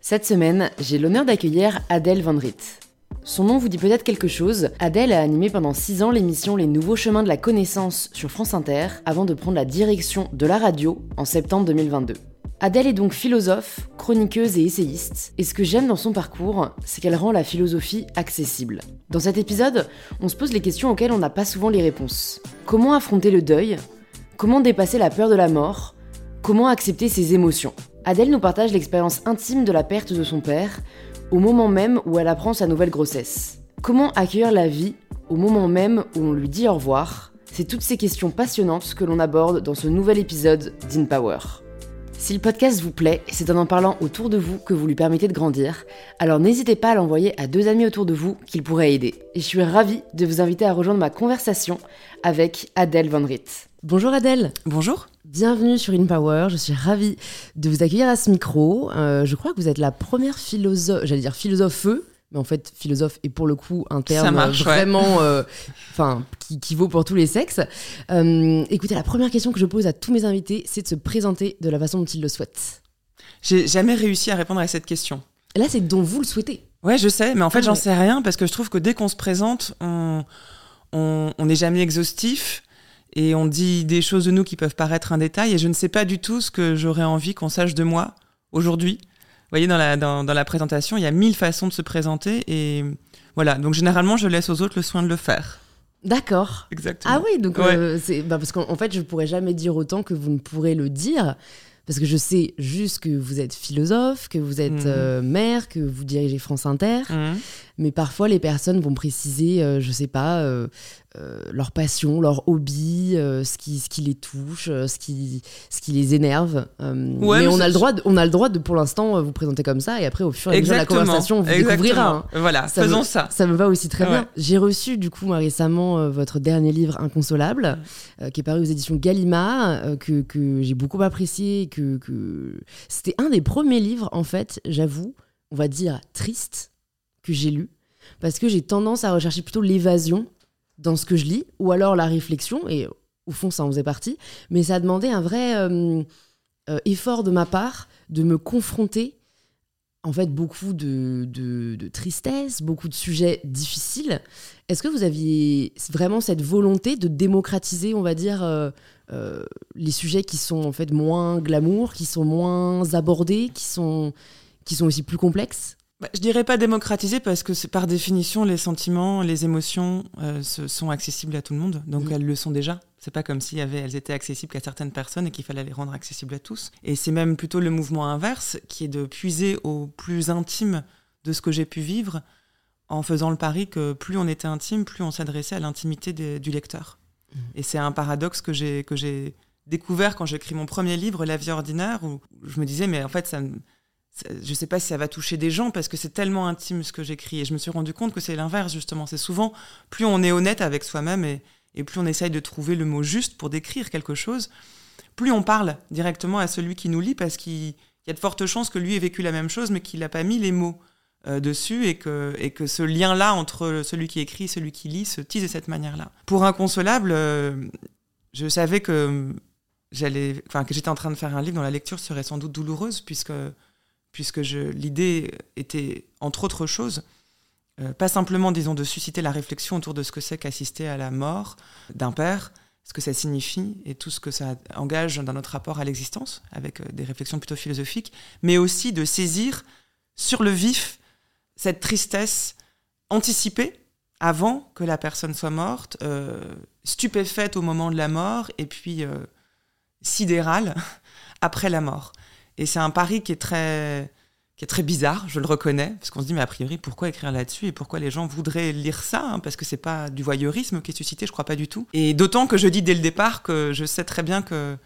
Cette semaine, j'ai l'honneur d'accueillir Adèle Van Riet. Son nom vous dit peut-être quelque chose. Adèle a animé pendant 6 ans l'émission Les Nouveaux Chemins de la Connaissance sur France Inter avant de prendre la direction de la radio en septembre 2022. Adèle est donc philosophe, chroniqueuse et essayiste, et ce que j'aime dans son parcours, c'est qu'elle rend la philosophie accessible. Dans cet épisode, on se pose les questions auxquelles on n'a pas souvent les réponses. Comment affronter le deuil? Comment dépasser la peur de la mort? Comment accepter ses émotions Adèle nous partage l'expérience intime de la perte de son père, au moment même où elle apprend sa nouvelle grossesse. Comment accueillir la vie au moment même où on lui dit au revoir C'est toutes ces questions passionnantes que l'on aborde dans ce nouvel épisode d'InPower. Si le podcast vous plaît, c'est en en parlant autour de vous que vous lui permettez de grandir, alors n'hésitez pas à l'envoyer à deux amis autour de vous qu'il pourrait aider. Et je suis ravie de vous inviter à rejoindre ma conversation avec Adèle Van Riet. Bonjour Adèle. Bonjour. Bienvenue sur InPower, je suis ravie de vous accueillir à ce micro. Euh, je crois que vous êtes la première philosophe, j'allais dire philosophe, mais en fait philosophe est pour le coup un terme vraiment euh, enfin qui, vaut pour tous les sexes. Euh, écoutez, la première question que je pose à tous mes invités, c'est de se présenter de la façon dont ils le souhaitent. J'ai jamais réussi à répondre à cette question. Là, c'est dont vous le souhaitez. Ouais, je sais, mais en fait, ah j'en sais rien parce que je trouve que dès qu'on se présente, on n'est jamais exhaustif et on dit des choses de nous qui peuvent paraître un détail et je ne sais pas du tout ce que j'aurais envie qu'on sache de moi aujourd'hui. Vous voyez, dans la, dans, la présentation, il y a mille façons de se présenter et voilà. Donc généralement, je laisse aux autres le soin de le faire. D'accord. Exactement. Ah oui, donc euh, c'est bah, parce qu'en fait, je pourrais jamais dire autant que vous ne pourrez le dire. Parce que je sais juste que vous êtes philosophe, que vous êtes euh, mère, que vous dirigez France Inter. Mhm. Mais parfois, les personnes vont préciser, euh, je sais pas, euh, euh, leur passion, leur hobby, ce, qui, ce qui les touche, ce qui, ce qui les énerve. mais, on a, le droit de, on a le droit de, pour l'instant, vous présenter comme ça. Et après, au fur et à mesure de la conversation, on vous découvrira. Hein. Voilà, faisons ça. Ça me va aussi très bien. J'ai reçu, du coup, récemment, votre dernier livre, Inconsolable, qui est paru aux éditions Gallimard, que, que j'ai beaucoup apprécié. Que, que... C'était un des premiers livres, en fait, j'avoue, on va dire triste que j'ai lu, parce que j'ai tendance à rechercher plutôt l'évasion dans ce que je lis, ou alors la réflexion, et au fond ça en faisait partie, mais ça a demandé un vrai euh, euh, effort de ma part de me confronter en fait beaucoup de, de, tristesse, beaucoup de sujets difficiles. Est-ce que vous aviez vraiment cette volonté de démocratiser, on va dire, euh, les sujets qui sont en fait moins glamour, qui sont moins abordés, qui sont, qui sont aussi plus complexes? Bah, je dirais pas démocratiser parce que c'est par définition les sentiments, les émotions euh, sont accessibles à tout le monde, donc mm. elles le sont déjà. C'est pas comme si elles étaient accessibles qu'à certaines personnes et qu'il fallait les rendre accessibles à tous. Et c'est même plutôt le mouvement inverse qui est de puiser au plus intime de ce que j'ai pu vivre en faisant le pari que plus on était intime, plus on s'adressait à l'intimité du lecteur. Mm. Et c'est un paradoxe que j'ai découvert quand j'ai écrit mon premier livre, La vie ordinaire, où je me disais mais en fait ça je ne sais pas si ça va toucher des gens parce que c'est tellement intime ce que j'écris. Et je me suis rendu compte que c'est l'inverse, justement. C'est souvent, plus on est honnête avec soi-même et, plus on essaye de trouver le mot juste pour décrire quelque chose, plus on parle directement à celui qui nous lit parce qu'il y a de fortes chances que lui ait vécu la même chose mais qu'il n'a pas mis les mots euh, dessus et que, ce lien-là entre celui qui écrit et celui qui lit se tise de cette manière-là. Pour Inconsolable, euh, je savais que j'allais, que j'étais en train de faire un livre dont la lecture serait sans doute douloureuse puisque puisque l'idée était, entre autres choses, euh, pas simplement, disons, de susciter la réflexion autour de ce que c'est qu'assister à la mort d'un père, ce que ça signifie et tout ce que ça engage dans notre rapport à l'existence, avec euh, des réflexions plutôt philosophiques, mais aussi de saisir sur le vif cette tristesse anticipée avant que la personne soit morte, euh, stupéfaite au moment de la mort, et puis sidérale après la mort. Et c'est un pari qui est très qui est très bizarre, je le reconnais, parce qu'on se dit, mais a priori, pourquoi écrire là-dessus et pourquoi les gens voudraient lire ça hein, Parce que c'est pas du voyeurisme qui est suscité, je crois pas du tout. Et d'autant que je dis dès le départ que je sais très bien que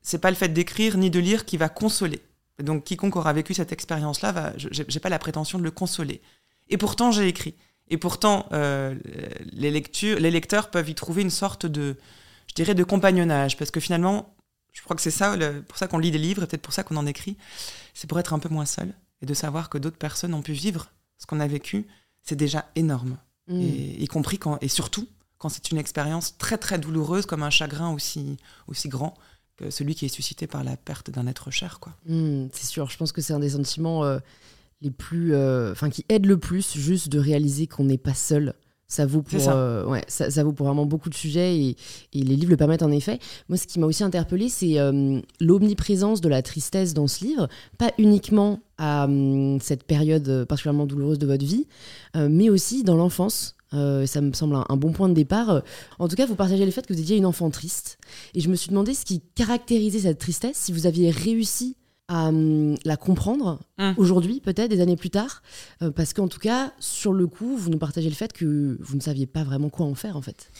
c'est pas le fait d'écrire ni de lire qui va consoler. Donc quiconque aura vécu cette expérience-là, va, j'ai pas la prétention de le consoler. Et pourtant, j'ai écrit. Et pourtant, euh, les, lectures, les lecteurs peuvent y trouver une sorte de, je dirais, de compagnonnage, parce que finalement, je crois que c'est ça, pour ça qu'on lit des livres, et peut-être pour ça qu'on en écrit. C'est pour être un peu moins seul et de savoir que d'autres personnes ont pu vivre ce qu'on a vécu. C'est déjà énorme. Mm. Et, y compris quand, et surtout quand c'est une expérience très très douloureuse comme un chagrin aussi, aussi grand que celui qui est suscité par la perte d'un être cher. quoi. Mmh, c'est sûr, je pense que c'est un des sentiments euh, les plus, euh, enfin qui aide le plus, juste de réaliser qu'on n'est pas seul. Ça vaut pour, ça. euh, ouais, ça, ça vaut pour vraiment beaucoup de sujets et, et les livres le permettent en effet. Moi, ce qui m'a aussi interpellée, c'est euh, l'omniprésence de la tristesse dans ce livre, pas uniquement à hum, cette période euh, particulièrement douloureuse de votre vie, mais aussi dans l'enfance. Ça me semble un, un bon point de départ. En tout cas, vous partagez le fait que vous étiez une enfant triste. Et je me suis demandé ce qui caractérisait cette tristesse, si vous aviez réussi à hum, la comprendre Mm. aujourd'hui, peut-être, des années plus tard. Euh, parce qu'en tout cas, sur le coup, vous nous partagez le fait que vous ne saviez pas vraiment quoi en faire, en fait.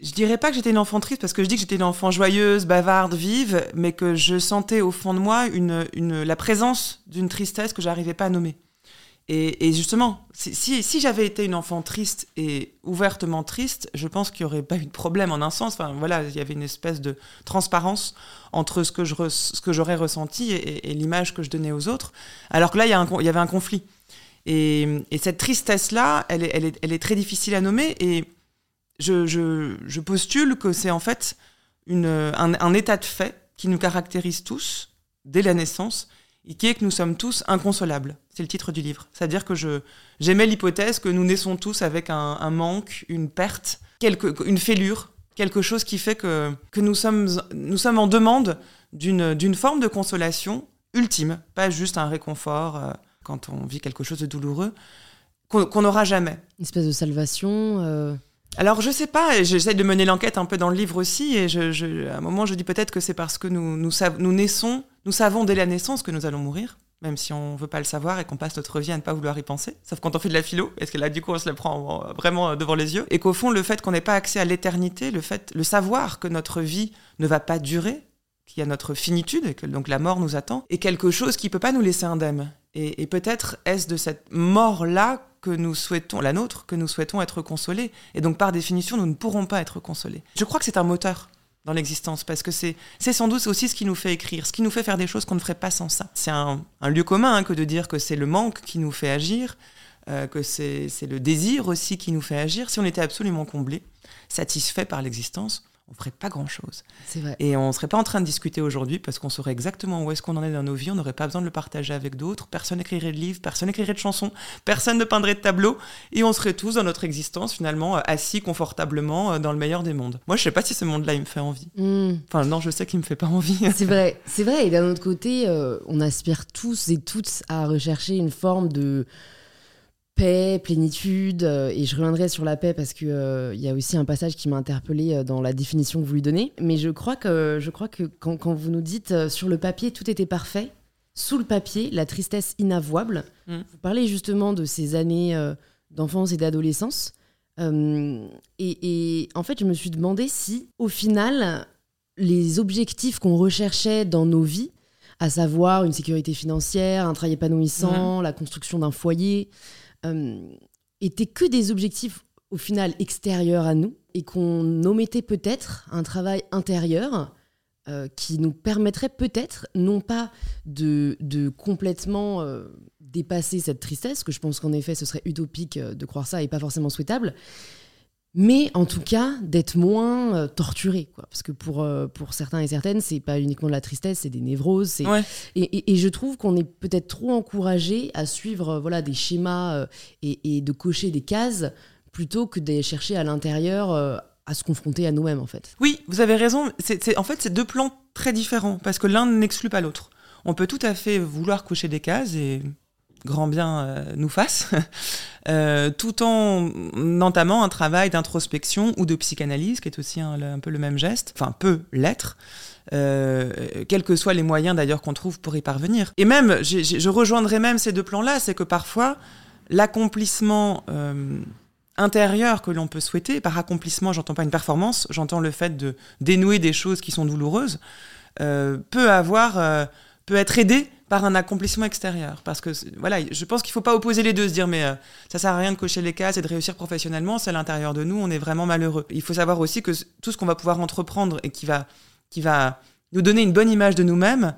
Je dirais pas que j'étais une enfant triste parce que je dis que j'étais une enfant joyeuse, bavarde, vive, mais que je sentais au fond de moi une, une, la présence d'une tristesse que j'arrivais pas à nommer. Et, justement, si, j'avais été une enfant triste et ouvertement triste, je pense qu'il n'y aurait pas eu de problème en un sens. Enfin, voilà, il y avait une espèce de transparence entre ce que, j'aurais ressenti et, l'image que je donnais aux autres. Alors que là, il y, avait un conflit. Et, et cette tristesse-là, elle est, très difficile à nommer. Et je, postule que c'est en fait un, état de fait qui nous caractérise tous dès la naissance qui est que nous sommes tous inconsolables. C'est le titre du livre. C'est-à-dire que j'aimais l'hypothèse que nous naissons tous avec un, manque, une perte, quelque, une fêlure, quelque chose qui fait que, que nous, sommes, nous sommes en demande d'une, forme de consolation ultime, pas juste un réconfort euh, quand on vit quelque chose de douloureux, qu'on qu'on n'aura jamais. Une espèce de salvation. euh, Alors je sais pas, j'essaie de mener l'enquête un peu dans le livre aussi, et je, je- à un moment je dis peut-être que c'est parce que nous, nous, nous naissons, nous savons dès la naissance que nous allons mourir, même si on veut pas le savoir et qu'on passe notre vie à ne pas vouloir y penser, sauf quand on fait de la philo, parce que là du coup on se la prend vraiment devant les yeux, et qu'au fond le fait qu'on n'ait pas accès à l'éternité, le fait, le savoir que notre vie ne va pas durer, qu'il y a notre finitude, et que donc la mort nous attend, est quelque chose qui peut pas nous laisser indemne. Et, et peut-être est-ce de cette mort-là que nous souhaitons, la nôtre, que nous souhaitons être consolés. Et donc, par définition, nous ne pourrons pas être consolés. Je crois que c'est un moteur dans l'existence, parce que c'est sans doute aussi ce qui nous fait écrire, ce qui nous fait faire des choses qu'on ne ferait pas sans ça. C'est un, lieu commun hein, que de dire que c'est le manque qui nous fait agir, euh, que c'est le désir aussi qui nous fait agir. Si on était absolument comblé, satisfait par l'existence, on ferait pas grand-chose. c'est vrai. Et on serait pas en train de discuter aujourd'hui parce qu'on saurait exactement où est-ce qu'on en est dans nos vies, on n'aurait pas besoin de le partager avec d'autres, personne n'écrirait de livres, personne n'écrirait de chansons, personne ne peindrait de tableaux, et on serait tous dans notre existence finalement euh, assis confortablement euh, dans le meilleur des mondes. Moi je sais pas si ce monde-là il me fait envie. Hmm. Enfin non, je sais qu'il me fait pas envie. C'est vrai, c'est vrai. Et d'un autre côté, euh, on aspire tous et toutes à rechercher une forme de paix, plénitude. euh, et je reviendrai sur la paix parce que euh, il y a aussi un passage qui m'a interpellé euh, dans la définition que vous lui donnez. Mais je crois que, je crois que quand, quand vous nous dites euh, sur le papier tout était parfait, sous le papier la tristesse inavouable. Mm. Vous parlez justement de ces années euh, d'enfance et d'adolescence. Euh, et, et en fait, je me suis demandé si, au final, les objectifs qu'on recherchait dans nos vies, à savoir une sécurité financière, un travail épanouissant, la construction d'un foyer, euh, étaient que des objectifs au final extérieurs à nous et qu'on omettait peut-être un travail intérieur euh, qui nous permettrait peut-être non pas de, de complètement euh, dépasser cette tristesse, que je pense qu'en effet ce serait utopique euh, de croire ça et pas forcément souhaitable, mais en tout cas d'être moins euh, torturé quoi parce que pour euh, pour certains et certaines c'est pas uniquement de la tristesse c'est des névroses c'est Ouais. et, et- et je trouve qu'on est peut-être trop encouragé à suivre euh, voilà des schémas et, et de cocher des cases plutôt que de chercher à l'intérieur à se confronter à nous-mêmes en fait Oui, vous avez raison. C'est, c'est- en fait, c'est deux plans très différents parce que l'un n'exclut pas l'autre. On peut tout à fait vouloir cocher des cases et grand bien euh, nous fasse, euh, tout en entamant un travail d'introspection ou de psychanalyse, qui est aussi un, peu le même geste, enfin peut l'être. Euh, quels que soient les moyens d'ailleurs qu'on trouve pour y parvenir. Et même, je rejoindrai même ces deux plans-là, c'est que parfois, l'accomplissement euh, intérieur que l'on peut souhaiter. Par accomplissement, j'entends pas une performance, j'entends le fait de dénouer des choses qui sont douloureuses, peut avoir, peut être aidé par un accomplissement extérieur. Parce que voilà, je pense qu'il faut pas opposer les deux, se dire mais euh, ça sert à rien de cocher les cases et de réussir professionnellement, c'est à l'intérieur de nous, on est vraiment malheureux. Il faut savoir aussi que tout ce qu'on va pouvoir entreprendre et qui va, qui va nous donner une bonne image de nous-mêmes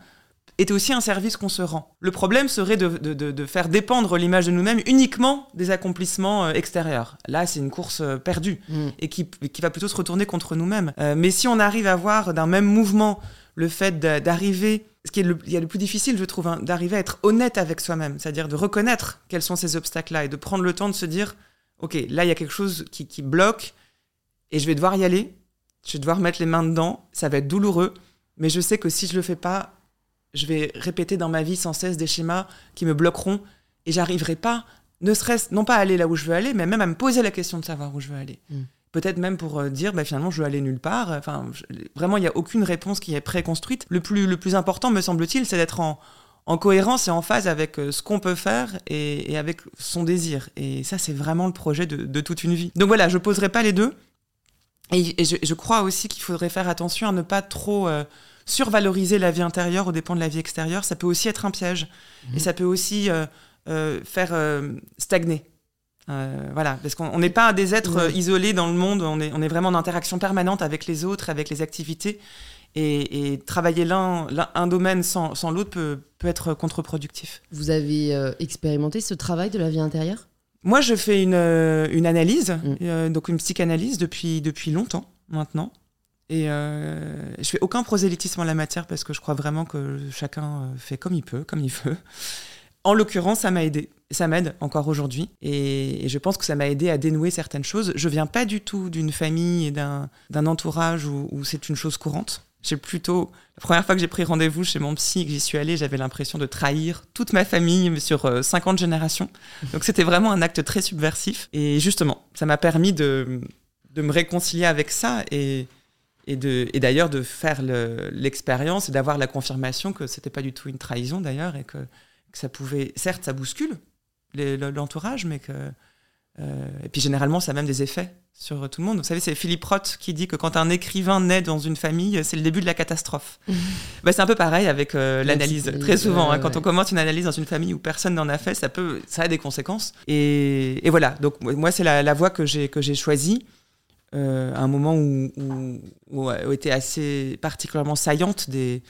est aussi un service qu'on se rend. Le problème serait de, de- de- de faire dépendre l'image de nous-mêmes uniquement des accomplissements euh, extérieurs. Là, c'est une course euh, perdue Mm. et qui, qui va plutôt se retourner contre nous-mêmes. Euh, mais si on arrive à voir d'un même mouvement le fait d'arriver, ce qui est le, il y a le plus difficile, je trouve, hein, d'arriver à être honnête avec soi-même, c'est-à-dire de reconnaître quels sont ces obstacles-là et de prendre le temps de se dire, ok, là il y a quelque chose qui, qui bloque et je vais devoir y aller, je vais devoir mettre les mains dedans, ça va être douloureux, mais je sais que si je le fais pas, je vais répéter dans ma vie sans cesse des schémas qui me bloqueront et j'arriverai pas, ne serait-ce non pas à aller là où je veux aller, mais même à me poser la question de savoir où je veux aller. Mm. Peut-être même pour euh, dire, bah, finalement, je veux aller nulle part. Enfin, vraiment, il n'y a aucune réponse qui est préconstruite. Le plus, le plus important, me semble-t-il, c'est d'être en, en cohérence et en phase avec euh, ce qu'on peut faire et, avec son désir. Et ça, c'est vraiment le projet de, toute une vie. Donc voilà, je poserai pas les deux. Et, je, crois aussi qu'il faudrait faire attention à ne pas trop euh, survaloriser la vie intérieure au dépend de la vie extérieure. Ça peut aussi être un piège. Et mmh. ça peut aussi faire stagner. Euh, voilà, parce qu'on n'est pas des êtres isolés dans le monde, on est, on est vraiment en interaction permanente avec les autres, avec les activités. Et, travailler l'un, un domaine sans, sans l'autre peut, peut, être contre-productif. Vous avez euh, expérimenté ce travail de la vie intérieure? Moi, je fais une, euh, une analyse, mm. donc une psychanalyse depuis, depuis longtemps maintenant. Et je fais aucun prosélytisme en la matière parce que je crois vraiment que chacun fait comme il peut, comme il veut. En l'occurrence, ça m'a aidé. Ça m'aide encore aujourd'hui. Et, je pense que ça m'a aidé à dénouer certaines choses. Je viens pas du tout d'une famille et d'un entourage où, c'est une chose courante. J'ai plutôt. La première fois que j'ai pris rendez-vous chez mon psy et que j'y suis allée, j'avais l'impression de trahir toute ma famille sur 50 euh, générations. Donc c'était vraiment un acte très subversif. Et justement, ça m'a permis de, me réconcilier avec ça et, d'ailleurs de, de faire l'expérience et d'avoir la confirmation que c'était pas du tout une trahison d'ailleurs et que ça pouvait, certes, ça bouscule l'entourage, mais que. Euh, et puis généralement, ça a même des effets sur tout le monde. Vous savez, c'est Philippe Roth qui dit que quand un écrivain naît dans une famille, c'est le début de la catastrophe. bah, c'est un peu pareil avec euh, l'analyse. Très souvent, hein, quand on commence une analyse dans une famille où personne n'en a fait, ça peut, ça a des conséquences. Et, et voilà. Donc moi, c'est la, la, voie que j'ai que j'ai choisie. Euh, à un moment où, où, où, était assez particulièrement saillante des,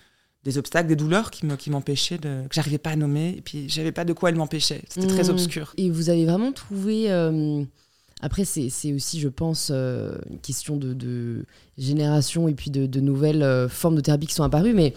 des obstacles, des douleurs qui m'empêchaient, de, que j'arrivais pas à nommer, et puis j'avais pas de quoi elles m'empêchaient. C'était très mmh. obscur. Et vous avez vraiment trouvé. Euh, après, c'est aussi, je pense, euh, une question de, génération et puis de, nouvelles euh, formes de thérapie qui sont apparues. Mais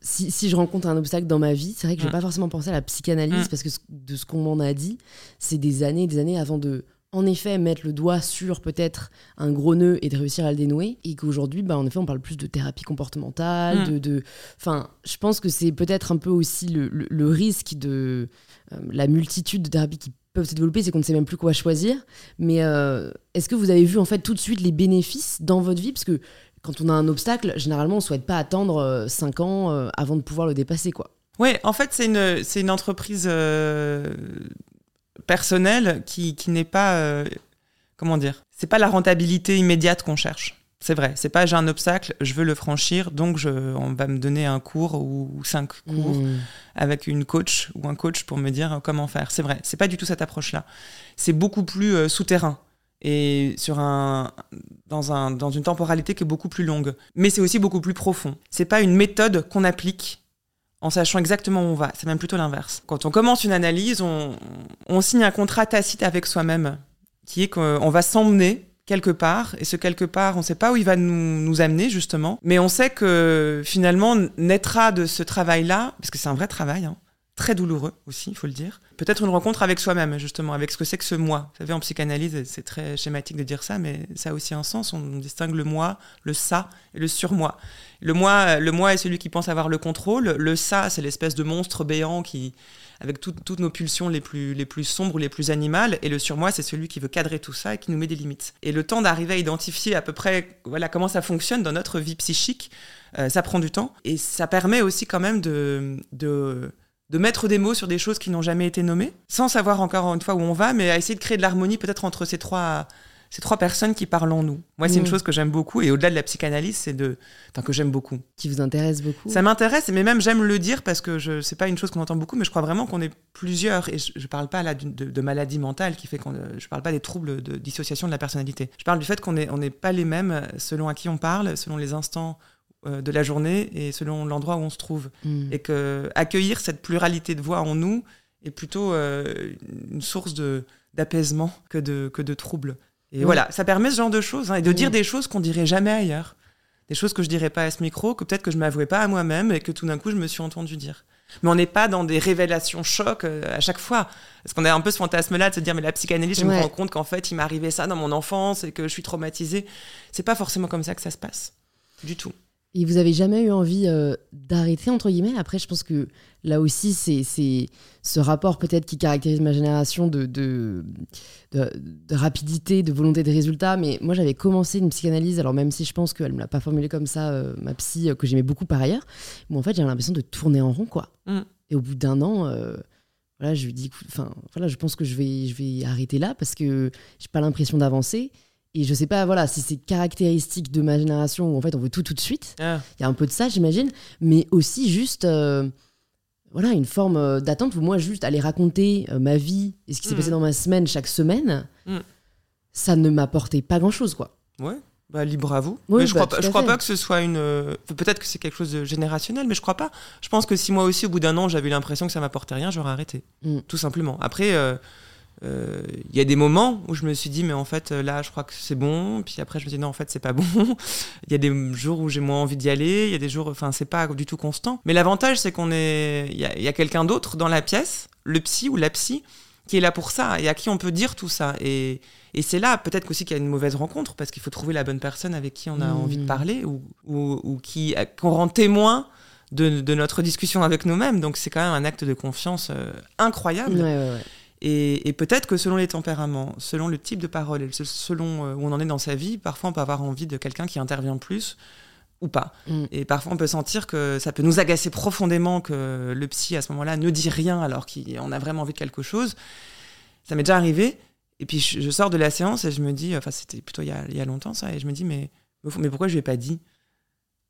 si, si, je rencontre un obstacle dans ma vie, c'est vrai que je vais mmh. pas forcément penser à la psychanalyse mmh. parce que de ce qu'on m'en a dit, c'est des années et des années avant de en effet mettre le doigt sur peut-être un gros nœud et de réussir à le dénouer et qu'aujourd'hui bah en effet on parle plus de thérapie comportementale mm. de enfin je pense que c'est peut-être un peu aussi le, risque de euh, la multitude de thérapies qui peuvent se développer c'est qu'on ne sait même plus quoi choisir. Mais euh, est-ce que vous avez vu en fait tout de suite les bénéfices dans votre vie? Parce que quand on a un obstacle généralement on souhaite pas attendre 5 euh, ans avant de pouvoir le dépasser quoi. Oui, en fait, c'est une, c'est une entreprise personnel qui, qui n'est pas. Euh, comment dire C'est pas la rentabilité immédiate qu'on cherche. C'est vrai, c'est pas j'ai un obstacle, je veux le franchir, donc je, on va me donner un cours ou, cinq cours mmh. avec une coach ou un coach pour me dire comment faire. C'est vrai, c'est pas du tout cette approche-là. C'est beaucoup plus euh, souterrain et sur un, dans, un, dans une temporalité qui est beaucoup plus longue. Mais c'est aussi beaucoup plus profond. C'est pas une méthode qu'on applique en sachant exactement où on va. C'est même plutôt l'inverse. Quand on commence une analyse, on, signe un contrat tacite avec soi-même, qui est qu'on va s'emmener quelque part, et ce quelque part, on ne sait pas où il va nous, amener justement, mais on sait que finalement naîtra de ce travail-là, parce que c'est un vrai travail, hein, très douloureux aussi, il faut le dire. Peut-être une rencontre avec soi-même, justement, avec ce que c'est que ce moi. Vous savez, en psychanalyse, c'est très schématique de dire ça, mais ça a aussi un sens. On distingue le moi, le ça et le surmoi. Le moi, le moi est celui qui pense avoir le contrôle. Le ça, c'est l'espèce de monstre béant qui, avec toutes nos pulsions les plus, les plus sombres ou les plus animales. Et le surmoi, c'est celui qui veut cadrer tout ça et qui nous met des limites. Et le temps d'arriver à identifier à peu près voilà, comment ça fonctionne dans notre vie psychique, euh, ça prend du temps. Et ça permet aussi quand même de, de de mettre des mots sur des choses qui n'ont jamais été nommées, sans savoir encore une fois où on va, mais à essayer de créer de l'harmonie peut-être entre ces trois, ces trois personnes qui parlent en nous. Moi, c'est une mm. chose que j'aime beaucoup, et au-delà de la psychanalyse, c'est de, enfin que j'aime beaucoup. Qui vous intéresse beaucoup. Ça m'intéresse, mais même j'aime le dire parce que je, c'est pas une chose qu'on entend beaucoup, mais je crois vraiment qu'on est plusieurs, et je, ne parle pas là de, de, maladie mentale qui fait qu'on, je parle pas des troubles de dissociation de la personnalité. Je parle du fait qu'on n'est on pas les mêmes selon à qui on parle, selon les instants de la journée et selon l'endroit où on se trouve. Hmm. Et que accueillir cette pluralité de voix en nous est plutôt euh, une source d'apaisement que de, que de troubles. Et voilà, ça permet ce genre de choses, hein, et de dire des choses qu'on dirait jamais ailleurs. des choses que je dirais pas à ce micro, que peut-être que je m'avouais pas à moi-même et que tout d'un coup je me suis entendu dire. Mais on n'est pas dans des révélations chocs euh, à chaque fois. Parce qu'on a un peu ce fantasme-là de se dire, mais la psychanalyse, je me rends compte qu'en fait, il m'est arrivé ça dans mon enfance et que je suis traumatisée. C'est pas forcément comme ça que ça se passe. Du tout. Et vous avez jamais eu envie euh, d'arrêter, entre guillemets? Après, je pense que là aussi, c'est ce rapport peut-être qui caractérise ma génération de, de, rapidité, de volonté de résultat. Mais moi, j'avais commencé une psychanalyse, alors même si je pense qu'elle ne me l'a pas formulée comme ça, euh, ma psy, euh, que j'aimais beaucoup par ailleurs. Mais en fait, j'avais l'impression de tourner en rond, quoi. Mm. Et au bout d'un an, voilà, je lui dis, enfin, voilà, je pense que je vais, je vais arrêter là parce que j'ai pas l'impression d'avancer. Et je sais pas, voilà, si c'est caractéristique de ma génération où en fait on veut tout tout de suite. Ah. Il y a un peu de ça, j'imagine, mais aussi juste, euh, voilà, une forme euh, d'attente où moi juste aller raconter euh, ma vie et ce qui s'est mm. passé dans ma semaine chaque semaine, mm. ça ne m'apportait pas grand chose, quoi. Ouais. Bah, libre à vous. mais je bah, crois, pas, je crois pas que ce soit une. Peut-être que c'est quelque chose de générationnel, mais je crois pas. Je pense que si moi aussi, au bout d'un an, j'avais l'impression que ça m'apportait rien, j'aurais arrêté. Mm. Tout simplement. Après, il euh, y a des moments où je me suis dit mais en fait là je crois que c'est bon. Puis après je me dis non en fait c'est pas bon. Il y a des jours où j'ai moins envie d'y aller. Il y a des jours enfin c'est pas du tout constant. Mais l'avantage c'est qu'on est il y a, quelqu'un d'autre dans la pièce le psy ou la psy qui est là pour ça et à qui on peut dire tout ça. Et, et c'est là peut-être aussi qu'il y a une mauvaise rencontre parce qu'il faut trouver la bonne personne avec qui on a mmh. envie de parler ou, ou, qui qu'on rend témoin de, de, notre discussion avec nous-mêmes. Donc c'est quand même un acte de confiance euh, incroyable. Ouais, ouais, ouais. Et, peut-être que selon les tempéraments, selon le type de parole, et selon euh, où on en est dans sa vie, parfois on peut avoir envie de quelqu'un qui intervient plus ou pas. Mm. Et parfois on peut sentir que ça peut nous agacer profondément que le psy à ce moment-là ne dit rien alors qu'on a vraiment envie de quelque chose. Ça m'est déjà arrivé. Et puis je, sors de la séance et je me dis, enfin c'était plutôt il y, a, longtemps ça, et je me dis mais, mais pourquoi je lui ai pas dit?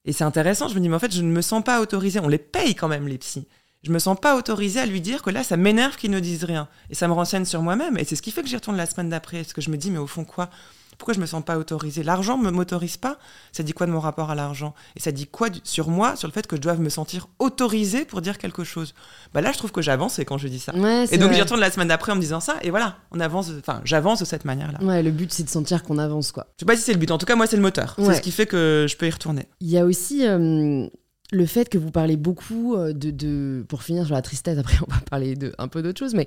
Et c'est intéressant, je me dis mais en fait je ne me sens pas autorisée. On les paye quand même les psys je me sens pas autorisée à lui dire que là, ça m'énerve qu'il ne dise rien. Et ça me renseigne sur moi-même. Et c'est ce qui fait que j'y retourne la semaine d'après. Parce que je me dis, mais au fond, quoi? Pourquoi je me sens pas autorisée? L'argent ne m'autorise pas? Ça dit quoi de mon rapport à l'argent? Et ça dit quoi sur moi, sur le fait que je dois me sentir autorisée pour dire quelque chose? Bah là, je trouve que j'avance quand je dis ça. et donc, j'y retourne la semaine d'après en me disant ça. Et voilà, on avance. Enfin, j'avance de cette manière-là. Ouais, le but, c'est de sentir qu'on avance, quoi. Je sais pas si c'est le but. En tout cas, moi, c'est le moteur. C'est ce qui fait que je peux y retourner. Il y a aussi. Euh, le fait que vous parlez beaucoup euh, de, pour finir sur la tristesse, après on va parler de un peu d'autre chose, mais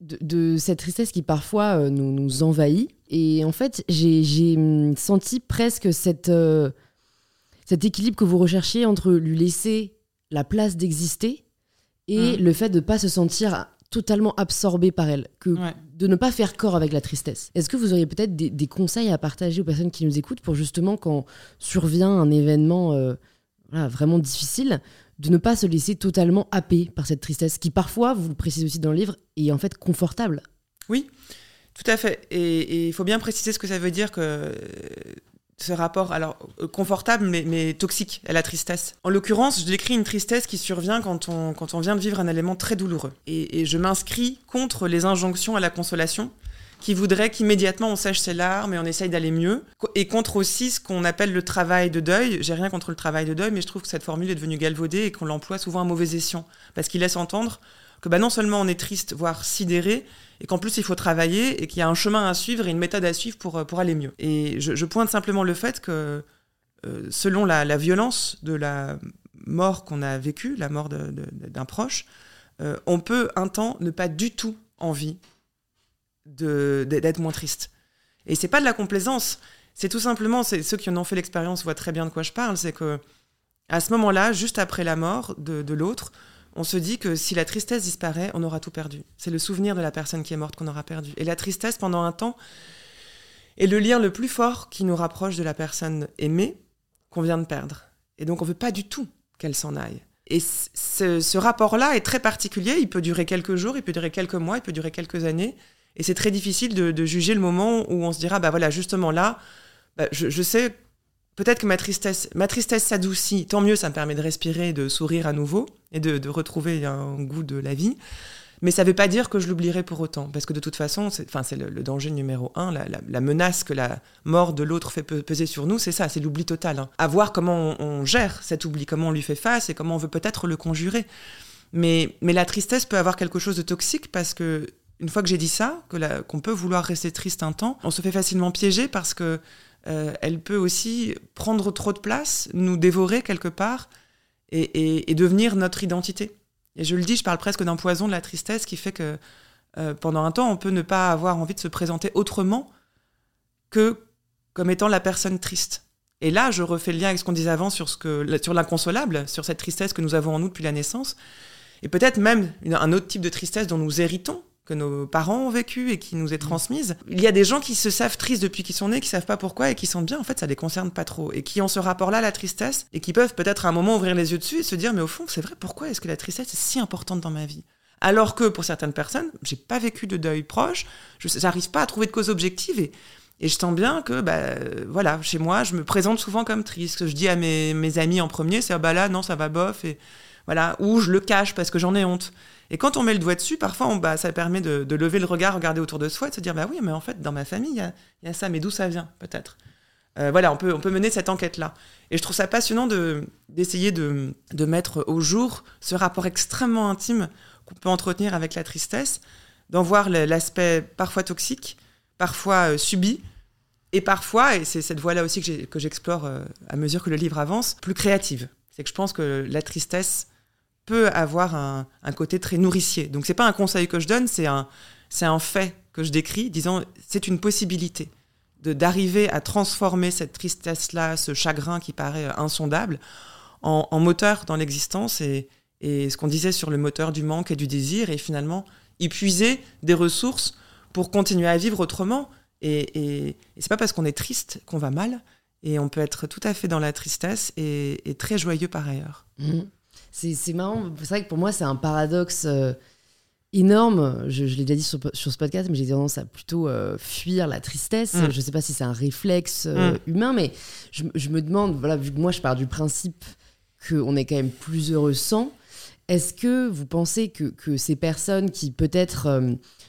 de, cette tristesse qui parfois euh, nous, nous, envahit. Et en fait, j'ai hum, senti presque cette, euh, cet équilibre que vous recherchiez entre lui laisser la place d'exister et mmh. le fait de ne pas se sentir totalement absorbé par elle, que de ne pas faire corps avec la tristesse. Est-ce que vous auriez peut-être des, conseils à partager aux personnes qui nous écoutent pour justement quand survient un événement vraiment difficile de ne pas se laisser totalement happer par cette tristesse qui parfois, vous le précisez aussi dans le livre, est en fait confortable. Oui, tout à fait. Et il faut bien préciser ce que ça veut dire que ce rapport, alors euh, confortable mais, toxique à la tristesse. En l'occurrence, je décris une tristesse qui survient quand on, quand on vient de vivre un élément très douloureux. Et je m'inscris contre les injonctions à la consolation qui voudrait qu'immédiatement on sèche ses larmes et on essaye d'aller mieux. Et contre aussi ce qu'on appelle le travail de deuil. J'ai rien contre le travail de deuil, mais je trouve que cette formule est devenue galvaudée et qu'on l'emploie souvent à mauvais escient. Parce qu'il laisse entendre que bah, non seulement on est triste, voire sidéré, et qu'en plus il faut travailler et qu'il y a un chemin à suivre et une méthode à suivre pour, pour aller mieux. Et je, pointe simplement le fait que euh, selon la, violence de la mort qu'on a vécue, la mort d'un proche, euh, on peut un temps ne pas du tout envie d'être moins triste. Et c'est pas de la complaisance, c'est tout simplement, c'est ceux qui en ont fait l'expérience voient très bien de quoi je parle, c'est que à ce moment-là, juste après la mort de, l'autre, on se dit que si la tristesse disparaît, on aura tout perdu. C'est le souvenir de la personne qui est morte qu'on aura perdu. Et la tristesse, pendant un temps, est le lien le plus fort qui nous rapproche de la personne aimée qu'on vient de perdre. Et donc on veut pas du tout qu'elle s'en aille. Et ce, ce rapport-là est très particulier. Il peut durer quelques jours, il peut durer quelques mois, il peut durer quelques années. Et c'est très difficile de, juger le moment où on se dira, bah voilà, justement là, bah, je, sais, peut-être que ma tristesse, ma tristesse s'adoucit, tant mieux, ça me permet de respirer, de sourire à nouveau et de, retrouver un goût de la vie. Mais ça ne veut pas dire que je l'oublierai pour autant, parce que de toute façon, c'est, le, danger numéro un, la, menace que la mort de l'autre fait peser sur nous, c'est ça, c'est l'oubli total. Hein. À voir comment on, gère cet oubli, comment on lui fait face et comment on veut peut-être le conjurer. Mais, mais la tristesse peut avoir quelque chose de toxique parce que une fois que j'ai dit ça, qu'on peut vouloir rester triste un temps, on se fait facilement piéger parce que euh, elle peut aussi prendre trop de place, nous dévorer quelque part et, devenir notre identité. Et je le dis, je parle presque d'un poison de la tristesse qui fait que euh, pendant un temps, on peut ne pas avoir envie de se présenter autrement que comme étant la personne triste. Et là, je refais le lien avec ce qu'on disait avant sur, ce que, sur l'inconsolable, sur cette tristesse que nous avons en nous depuis la naissance, et peut-être même un autre type de tristesse dont nous héritons, que nos parents ont vécu et qui nous est mm. transmise. Il y a des gens qui se savent tristes depuis qu'ils sont nés, qui savent pas pourquoi et qui sentent bien, en fait, ça les concerne pas trop. Et qui ont ce rapport-là la tristesse et qui peuvent peut-être à un moment ouvrir les yeux dessus et se dire, mais au fond, c'est vrai, pourquoi est-ce que la tristesse est si importante dans ma vie? Alors que pour certaines personnes, j'ai pas vécu de deuil proche, je n'arrive pas à trouver de cause objective et, et je sens bien que, bah, voilà, chez moi, je me présente souvent comme triste. Ce que je dis à mes, mes amis en premier, c'est, ah bah là, non, ça va bof, et voilà, ou je le cache parce que j'en ai honte. Et quand on met le doigt dessus, parfois, bah, ça permet de, lever le regard, regarder autour de soi et de se dire, bah oui, mais en fait, dans ma famille, il y a, ça, mais d'où ça vient, peut-être? Euh, voilà, on peut, on peut mener cette enquête-là. Et je trouve ça passionnant d'essayer de, de, mettre au jour ce rapport extrêmement intime qu'on peut entretenir avec la tristesse, d'en voir l'aspect parfois toxique, parfois euh, subi, et parfois, et c'est cette voie-là aussi que j'explore euh, à mesure que le livre avance, plus créative. C'est que je pense que la tristesse peut avoir un, côté très nourricier. Donc c'est pas un conseil que je donne, c'est un, c'est un fait que je décris, disant c'est une possibilité de d'arriver à transformer cette tristesse-là, ce chagrin qui paraît euh, insondable, en, moteur dans l'existence et, et ce qu'on disait sur le moteur du manque et du désir, et finalement épuiser des ressources pour continuer à vivre autrement. Et, et, c'est pas parce qu'on est triste qu'on va mal, et on peut être tout à fait dans la tristesse et, très joyeux par ailleurs. Mmh. C'est marrant, c'est vrai que pour moi, c'est un paradoxe euh, énorme. Je, l'ai déjà dit sur, ce podcast, mais j'ai tendance à plutôt euh, fuir la tristesse. Mm. Je ne sais pas si c'est un réflexe euh, mm. humain, mais je, me demande, voilà, vu que moi, je pars du principe qu'on est quand même plus heureux sans, est-ce que vous pensez que, que ces personnes qui peut-être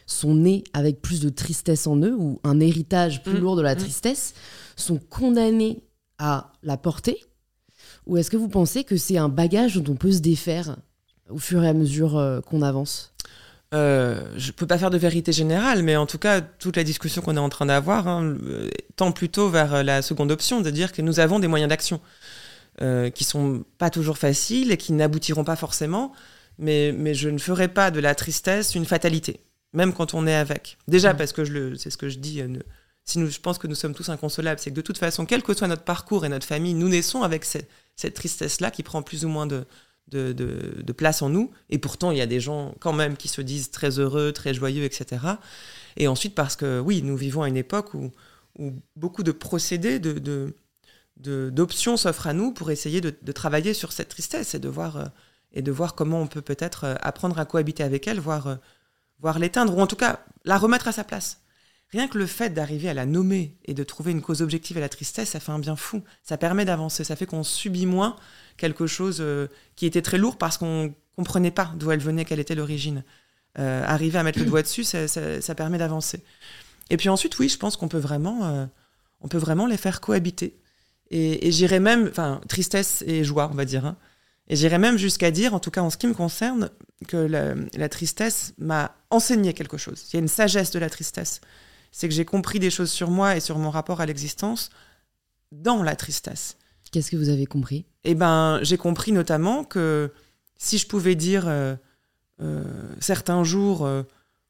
sont nées avec plus de tristesse en eux, ou un héritage plus mm. lourd de la tristesse, sont condamnées à la porter ou est-ce que vous pensez que c'est un bagage dont on peut se défaire au fur et à mesure euh, qu'on avance? Euh, je peux pas faire de vérité générale, mais en tout cas, toute la discussion qu'on est en train d'avoir hein, euh, tend plutôt vers la seconde option, de dire que nous avons des moyens d'action euh, qui sont pas toujours faciles et qui n'aboutiront pas forcément, mais, mais je ne ferai pas de la tristesse une fatalité, même quand on est avec. Déjà, mmh. parce que c'est ce que je dis, si nous, je pense que nous sommes tous inconsolables, c'est que de toute façon, quel que soit notre parcours et notre famille, nous naissons avec cette, cette tristesse-là qui prend plus ou moins de, de, place en nous. Et pourtant, il y a des gens quand même qui se disent très heureux, très joyeux, etc. Et ensuite, parce que oui, nous vivons à une époque où, où beaucoup de procédés, de, d'options s'offrent à nous pour essayer de, travailler sur cette tristesse et de voir, euh, et de voir comment on peut peut-être euh, apprendre à cohabiter avec elle, voire, euh, voir l'éteindre, ou en tout cas la remettre à sa place. Rien que le fait d'arriver à la nommer et de trouver une cause objective à la tristesse, ça fait un bien fou. Ça permet d'avancer, ça fait qu'on subit moins quelque chose euh, qui était très lourd parce qu'on comprenait pas d'où elle venait, quelle était l'origine. Euh, arriver à mettre le doigt dessus, ça, permet d'avancer. Et puis ensuite, oui, je pense qu'on peut vraiment, euh, peut vraiment les faire cohabiter. Et, j'irais même, enfin, tristesse et joie, on va dire. Hein. Et j'irais même jusqu'à dire, en tout cas en ce qui me concerne, que la tristesse m'a enseigné quelque chose. Il y a une sagesse de la tristesse c'est que j'ai compris des choses sur moi et sur mon rapport à l'existence dans la tristesse. Qu'est-ce que vous avez compris? Eh ben, j'ai compris notamment que si je pouvais dire euh, euh, certains jours euh,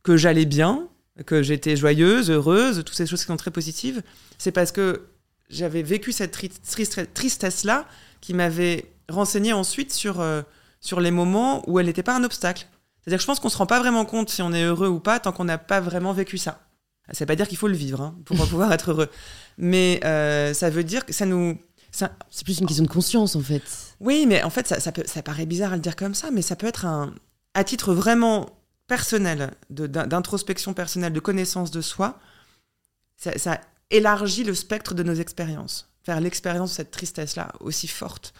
que j'allais bien, que j'étais joyeuse, heureuse, toutes ces choses qui sont très positives, c'est parce que j'avais vécu cette tristesse-là qui m'avait renseigné ensuite sur, sur les moments où elle n'était pas un obstacle. C'est-à-dire que je pense qu'on ne se rend pas vraiment compte si on est heureux ou pas tant qu'on n'a pas vraiment vécu ça. Ça veut pas dire qu'il faut le vivre hein, pour pouvoir être heureux. Mais euh, ça veut dire que ça nous. C'est plus une question de conscience en fait. Oui, mais en fait, ça, peut, ça paraît bizarre à le dire comme ça, mais ça peut être un. À titre vraiment personnel, d'introspection personnelle, de connaissance de soi, ça, ça élargit le spectre de nos expériences. Faire l'expérience de cette tristesse-là aussi forte.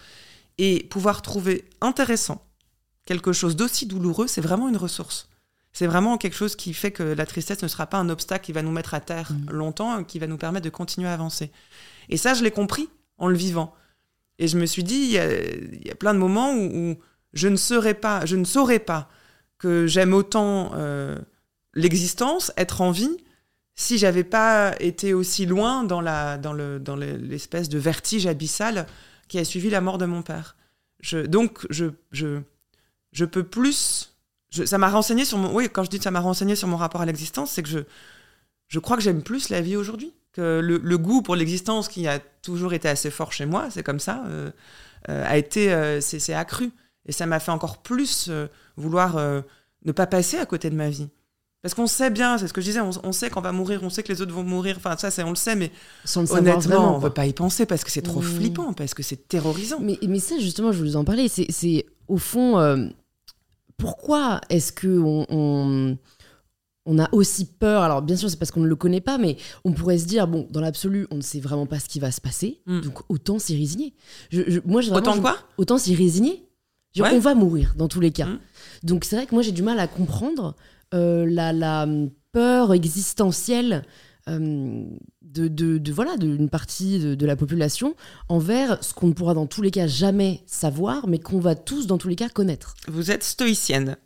Et pouvoir trouver intéressant quelque chose d'aussi douloureux, c'est vraiment une ressource c'est vraiment quelque chose qui fait que la tristesse ne sera pas un obstacle qui va nous mettre à terre mm. longtemps, qui va nous permettre de continuer à avancer. Et ça, je l'ai compris en le vivant. Et je me suis dit, il y a, plein de moments où, je ne saurais pas, je ne saurais pas que j'aime autant euh, l'existence, être en vie, si j'avais pas été aussi loin dans la dans le dans l'espèce de vertige abyssal qui a suivi la mort de mon père. Je, donc je je je peux plus. Ça m'a renseigné sur mon. Oui, quand je dis que ça m'a renseigné sur mon rapport à l'existence, c'est que je je crois que j'aime plus la vie aujourd'hui. Que le, le, goût pour l'existence qui a toujours été assez fort chez moi, c'est comme ça, euh, euh, a été euh, c'est accru et ça m'a fait encore plus vouloir ne pas passer à côté de ma vie. Parce qu'on sait bien, c'est ce que je disais, on, sait qu'on va mourir, on sait que les autres vont mourir. Enfin, ça, c'est on le sait, mais honnêtement, on ne veut pas y penser parce que c'est trop mmh. flippant, parce que c'est terrorisant. Mais, mais ça, justement, je voulais vous en parler. C'est au fond, euh, pourquoi est-ce que on, on, a aussi peur? Alors, bien sûr, c'est parce qu'on ne le connaît pas, mais on pourrait se dire, bon, dans l'absolu, on ne sait vraiment pas ce qui va se passer, mmh. donc autant s'y résigner. Je, moi, autant quoi? Autant s'y résigner. On va mourir dans tous les cas. Mmh. Donc c'est vrai que moi j'ai du mal à comprendre euh, la, peur existentielle euh, de, de, voilà d'une partie de, la population envers ce qu'on ne pourra dans tous les cas jamais savoir, mais qu'on va tous dans tous les cas connaître. Vous êtes stoïcienne.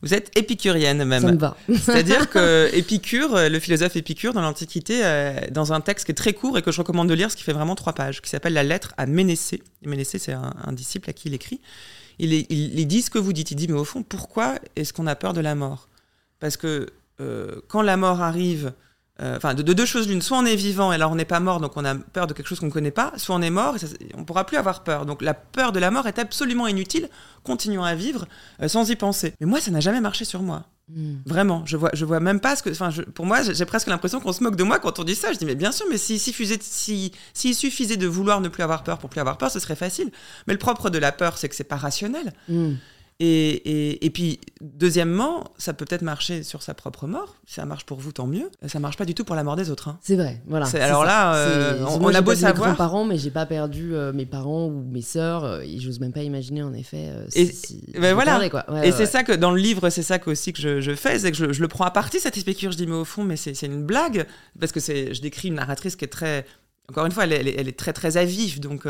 Vous êtes épicurienne même. Ça me va. C'est-à-dire que Épicure, le philosophe Épicure dans l'Antiquité, euh, dans un texte qui est très court et que je recommande de lire, ce qui fait vraiment trois pages, qui s'appelle La lettre à Ménécée. Ménécée, c'est un, disciple à qui il écrit. Il, il, il, dit ce que vous dites. Il dit, mais au fond, pourquoi est-ce qu'on a peur de la mort? Parce que euh, quand la mort arrive, euh, enfin, de, deux choses l'une, soit on est vivant et alors on n'est pas mort, donc on a peur de quelque chose qu'on ne connaît pas, soit on est mort et on ne pourra plus avoir peur. Donc la peur de la mort est absolument inutile, continuons à vivre euh, sans y penser. Mais moi, ça n'a jamais marché sur moi. Hmm. Vraiment, je vois, je vois même pas ce que. Enfin, pour moi, j'ai presque l'impression qu'on se moque de moi quand on dit ça. Je dis, mais bien sûr, mais s'il suffisait, si, suffisait de vouloir ne plus avoir peur pour plus avoir peur, ce serait facile. Mais le propre de la peur, c'est que c'est pas rationnel. Hmm. Et, et, et, puis, deuxièmement, ça peut peut-être marcher sur sa propre mort. Si ça marche pour vous, tant mieux. Ça marche pas du tout pour la mort des autres. Hein. C'est vrai, voilà. Alors là, euh, on, a beau savoir. Mes parents mais j'ai pas perdu euh, mes parents ou mes sœurs. Euh, et j'ose même pas imaginer, en effet. et si ben voilà. quoi. et c'est ça que dans le livre, c'est ça que, aussi que je, je fais, c'est que je, je, le prends à partie cette épicure. Je dis, mais au fond, mais c'est une blague parce que c'est, je décris une narratrice qui est très, encore une fois, elle, elle, elle est très très avive, donc.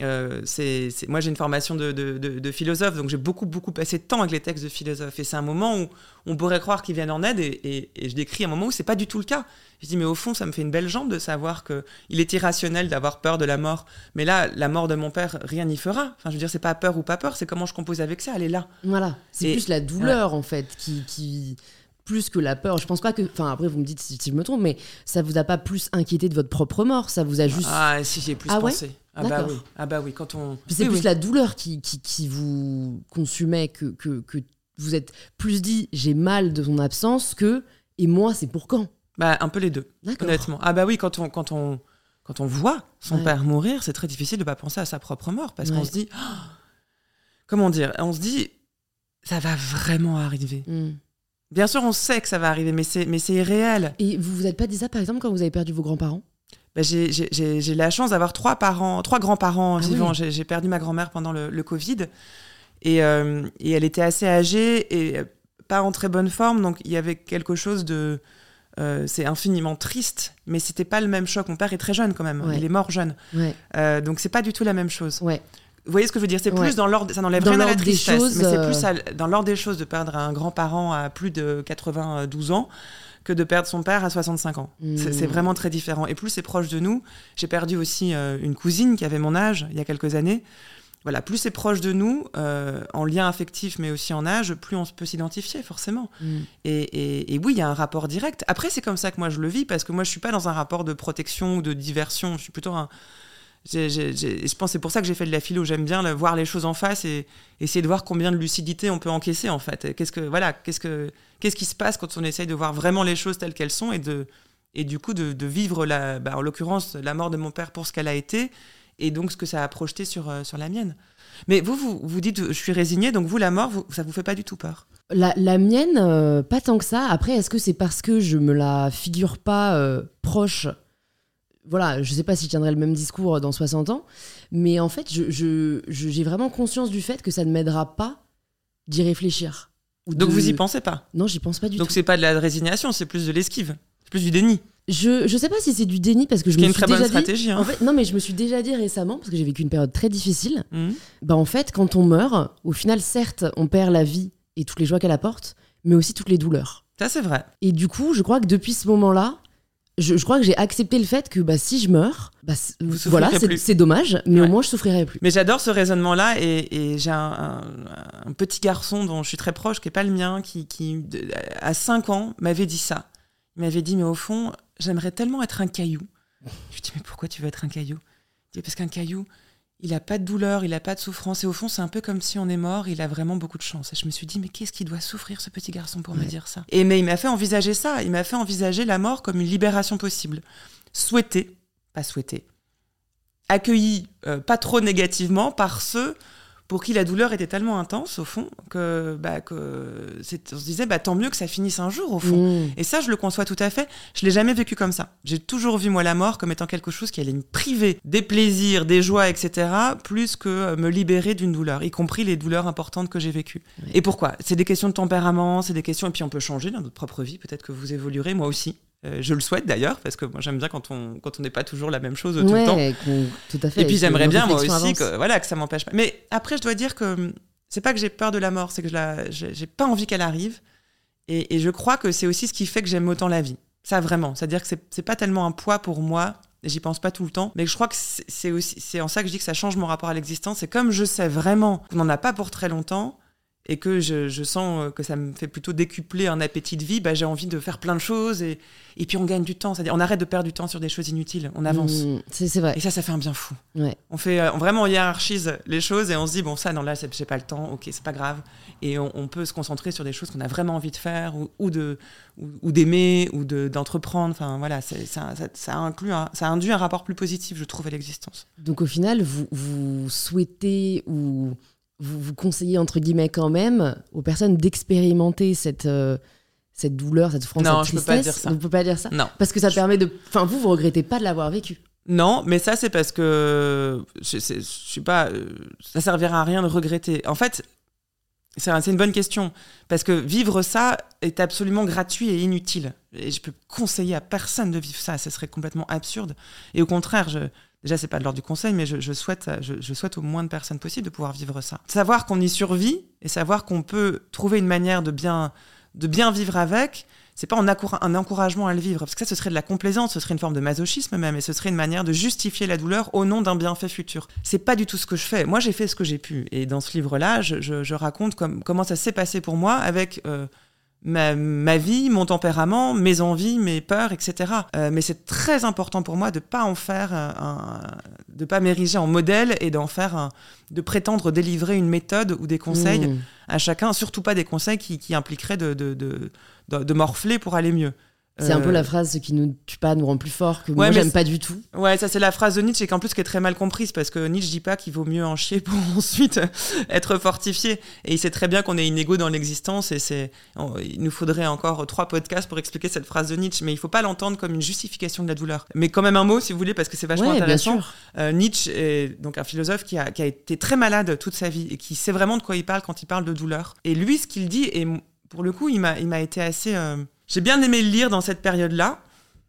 Euh, c'est, moi, j'ai une formation de, de, philosophe, donc j'ai beaucoup, beaucoup passé de temps avec les textes de philosophes. Et c'est un moment où on pourrait croire qu'ils viennent en aide, et, je décris un moment où c'est pas du tout le cas. Je dis, mais au fond, ça me fait une belle jambe de savoir qu'il est irrationnel d'avoir peur de la mort. Mais là, la mort de mon père, rien n'y fera. Enfin, je veux dire, c'est pas peur ou pas peur, c'est comment je compose avec ça, elle est là. Voilà, c'est plus la douleur, en fait, qui, qui plus que la peur. Je pense pas que. Enfin, après, vous me dites si, je me trompe, mais ça vous a pas plus inquiété de votre propre mort. Ça vous a juste. Ah, si, j'ai plus ah pensé. ah, bah oui. ah bah oui, quand on. C'est plus la douleur qui, qui, qui, vous consumait que, que, que vous êtes plus dit j'ai mal de ton absence que et moi, c'est pour quand? Bah, un peu les deux, honnêtement. Ah bah oui, quand on. Quand on quand on voit son père mourir, c'est très difficile de pas penser à sa propre mort parce qu'on se dit, comment dire, on se dit, ça va vraiment arriver. Hmm. Bien sûr, on sait que ça va arriver, mais c'est, mais c'est irréel. Et vous vous êtes pas dit ça, par exemple, quand vous avez perdu vos grands-parents? Bah, j'ai, j'ai, la chance d'avoir trois parents, trois grands-parents ah vivants. J'ai, perdu ma grand-mère pendant le, Covid. Et, euh, et, elle était assez âgée et pas en très bonne forme. Donc, il y avait quelque chose de... Euh, c'est infiniment triste, mais c'était pas le même choc. Mon père est très jeune quand même. Il est mort jeune. Euh, donc, c'est pas du tout la même chose. Ouais. Vous voyez ce que je veux dire? C'est plus dans l'ordre, ça n'enlève rien à la tristesse, choses, mais c'est plus euh, dans l'ordre des choses de perdre un grand-parent à plus de 92 ans que de perdre son père à 65 ans. C'est hmm. vraiment très différent. Et plus c'est proche de nous, j'ai perdu aussi euh, une cousine qui avait mon âge il y a quelques années. Voilà, plus c'est proche de nous, euh, en lien affectif, mais aussi en âge, plus on peut s'identifier, forcément. Hmm. Et, et, oui, il y a un rapport direct. Après, c'est comme ça que moi je le vis, parce que moi je suis pas dans un rapport de protection ou de diversion. Je suis plutôt un, je pense c'est pour ça que j'ai fait de la philo. J'aime bien voir les choses en face et essayer de voir combien de lucidité on peut encaisser en fait. Qu'est-ce que voilà, qu'est-ce que qu'est-ce qui se passe quand on essaye de voir vraiment les choses telles qu'elles sont et de et du coup de, vivre la, bah, en l'occurrence la mort de mon père pour ce qu'elle a été et donc ce que ça a projeté sur euh, sur la mienne. Mais vous, vous, vous dites, je suis résignée, donc vous, la mort, vous, ça vous fait pas du tout peur? La, la mienne, euh, pas tant que ça. Après, est-ce que c'est parce que je me la figure pas euh, proche voilà, je sais pas si je tiendrai le même discours dans 60 ans, mais en fait, j'ai je, vraiment conscience du fait que ça ne m'aidera pas d'y réfléchir. Donc vous y pensez pas? Non, j'y pense pas du tout. Donc c'est pas de la résignation, c'est plus de l'esquive, c'est plus du déni. Je, je sais pas si c'est du déni parce que je me une suis très déjà stratégie, dit. Hein. En fait, non, mais je me suis déjà dit récemment parce que j'ai vécu une période très difficile. Mmh. Bah en fait, quand on meurt, au final, certes, on perd la vie et toutes les joies qu'elle apporte, mais aussi toutes les douleurs. Ça, c'est vrai. Et du coup, je crois que depuis ce moment-là, je, crois que j'ai accepté le fait que bah, si je meurs, bah, voilà, c'est dommage, mais au moins je souffrirai plus. Mais j'adore ce raisonnement-là et, j'ai un, petit garçon dont je suis très proche, qui n'est pas le mien, qui, qui à 5 ans m'avait dit ça. Il m'avait dit, mais au fond, j'aimerais tellement être un caillou. Je lui dis, mais pourquoi tu veux être un caillou? Il dit, parce qu'un caillou, il n'a pas de douleur, il n'a pas de souffrance. Et au fond, c'est un peu comme si on est mort, il a vraiment beaucoup de chance. Et je me suis dit, mais qu'est-ce qu'il doit souffrir, ce petit garçon, pour me dire ça? Et mais il m'a fait envisager ça. Il m'a fait envisager la mort comme une libération possible. Souhaiter, pas souhaiter, accueilli euh, pas trop négativement par ceux pour qui la douleur était tellement intense au fond que, bah, que on se disait bah, tant mieux que ça finisse un jour au fond. Mmh. Et ça, je le conçois tout à fait. Je l'ai jamais vécu comme ça. J'ai toujours vu moi la mort comme étant quelque chose qui allait me priver des plaisirs, des joies, etc., plus que euh, me libérer d'une douleur, y compris les douleurs importantes que j'ai vécues. Et pourquoi? C'est des questions de tempérament, c'est des questions et puis on peut changer dans notre propre vie. Peut-être que vous évoluerez, moi aussi. Euh, je le souhaite d'ailleurs, parce que moi j'aime bien quand on quand on n'est pas toujours la même chose tout le temps. Tout à fait. Et puis j'aimerais bien moi aussi que voilà que ça m'empêche pas. Mais après je dois dire que c'est pas que j'ai peur de la mort, c'est que je j'ai pas envie qu'elle arrive. Et, et, je crois que c'est aussi ce qui fait que j'aime autant la vie. Ça vraiment, c'est-à-dire que c'est pas tellement un poids pour moi. J'y pense pas tout le temps, mais je crois que c'est aussi c'est en ça que je dis que ça change mon rapport à l'existence. C'est comme je sais vraiment qu'on n'en a pas pour très longtemps et que je, je, sens euh, que ça me fait plutôt décupler un appétit de vie, bah, j'ai envie de faire plein de choses et, et puis on gagne du temps. C'est-à-dire on arrête de perdre du temps sur des choses inutiles, on avance. Mmh, c'est vrai. Et ça, ça fait un bien fou. Ouais. On fait euh, vraiment on hiérarchise les choses et on se dit bon ça non là j'ai pas le temps, ok c'est pas grave et on, on, peut se concentrer sur des choses qu'on a vraiment envie de faire ou, ou de ou, d'aimer ou d'entreprendre. enfin voilà, ça, ça, ça, inclut ça induit un rapport plus positif je trouve à l'existence. Donc au final vous, vous souhaitez ou vous, vous conseillez entre guillemets quand même aux personnes d'expérimenter cette euh, cette douleur, cette souffrance, non, cette tristesse. je peux pas dire ça. Vous ne pouvez pas dire ça. Non, parce que ça permet de. Enfin, vous, vous regrettez pas de l'avoir vécu. Non, mais ça c'est parce que je, je, suis pas. Euh, ça servira à rien de regretter. En fait, c'est une bonne question parce que vivre ça est absolument gratuit et inutile. Et je peux conseiller à personne de vivre ça. Ce serait complètement absurde. Et au contraire, je, déjà c'est pas de l'ordre du conseil, mais je, souhaite, je, souhaite au moins de personnes possible de pouvoir vivre ça. Savoir qu'on y survit et savoir qu'on peut trouver une manière de bien, de bien vivre avec, c'est pas un, encouragement à le vivre, parce que ça ce serait de la complaisance, ce serait une forme de masochisme même, et ce serait une manière de justifier la douleur au nom d'un bienfait futur. C'est pas du tout ce que je fais. Moi j'ai fait ce que j'ai pu, et dans ce livre-là, je, raconte comment ça s'est passé pour moi avec euh, ma, vie, mon tempérament, mes envies, mes peurs, etc. Euh, mais c'est très important pour moi de pas en faire un, de pas m'ériger en modèle et d'en faire un, de prétendre délivrer une méthode ou des conseils mmh. à chacun, surtout pas des conseils qui, impliqueraient de, de, de morfler pour aller mieux. C'est un peu la euh, phrase ce qui nous tue pas nous rend plus fort que moi j'aime pas du tout. Ouais, ça c'est la phrase de Nietzsche et qu'en plus qui est très mal comprise parce que Nietzsche dit pas qu'il vaut mieux en chier pour ensuite être fortifié et il sait très bien qu'on est inégo dans l'existence et c'est il nous faudrait encore trois podcasts pour expliquer cette phrase de Nietzsche mais il faut pas l'entendre comme une justification de la douleur. Mais quand même un mot si vous voulez parce que c'est vachement intéressant. Euh, Nietzsche est donc un philosophe qui a, qui a été très malade toute sa vie et qui sait vraiment de quoi il parle quand il parle de douleur. Et lui ce qu'il dit et pour le coup il m'a il m'a été assez euh, j'ai bien aimé le lire dans cette période-là,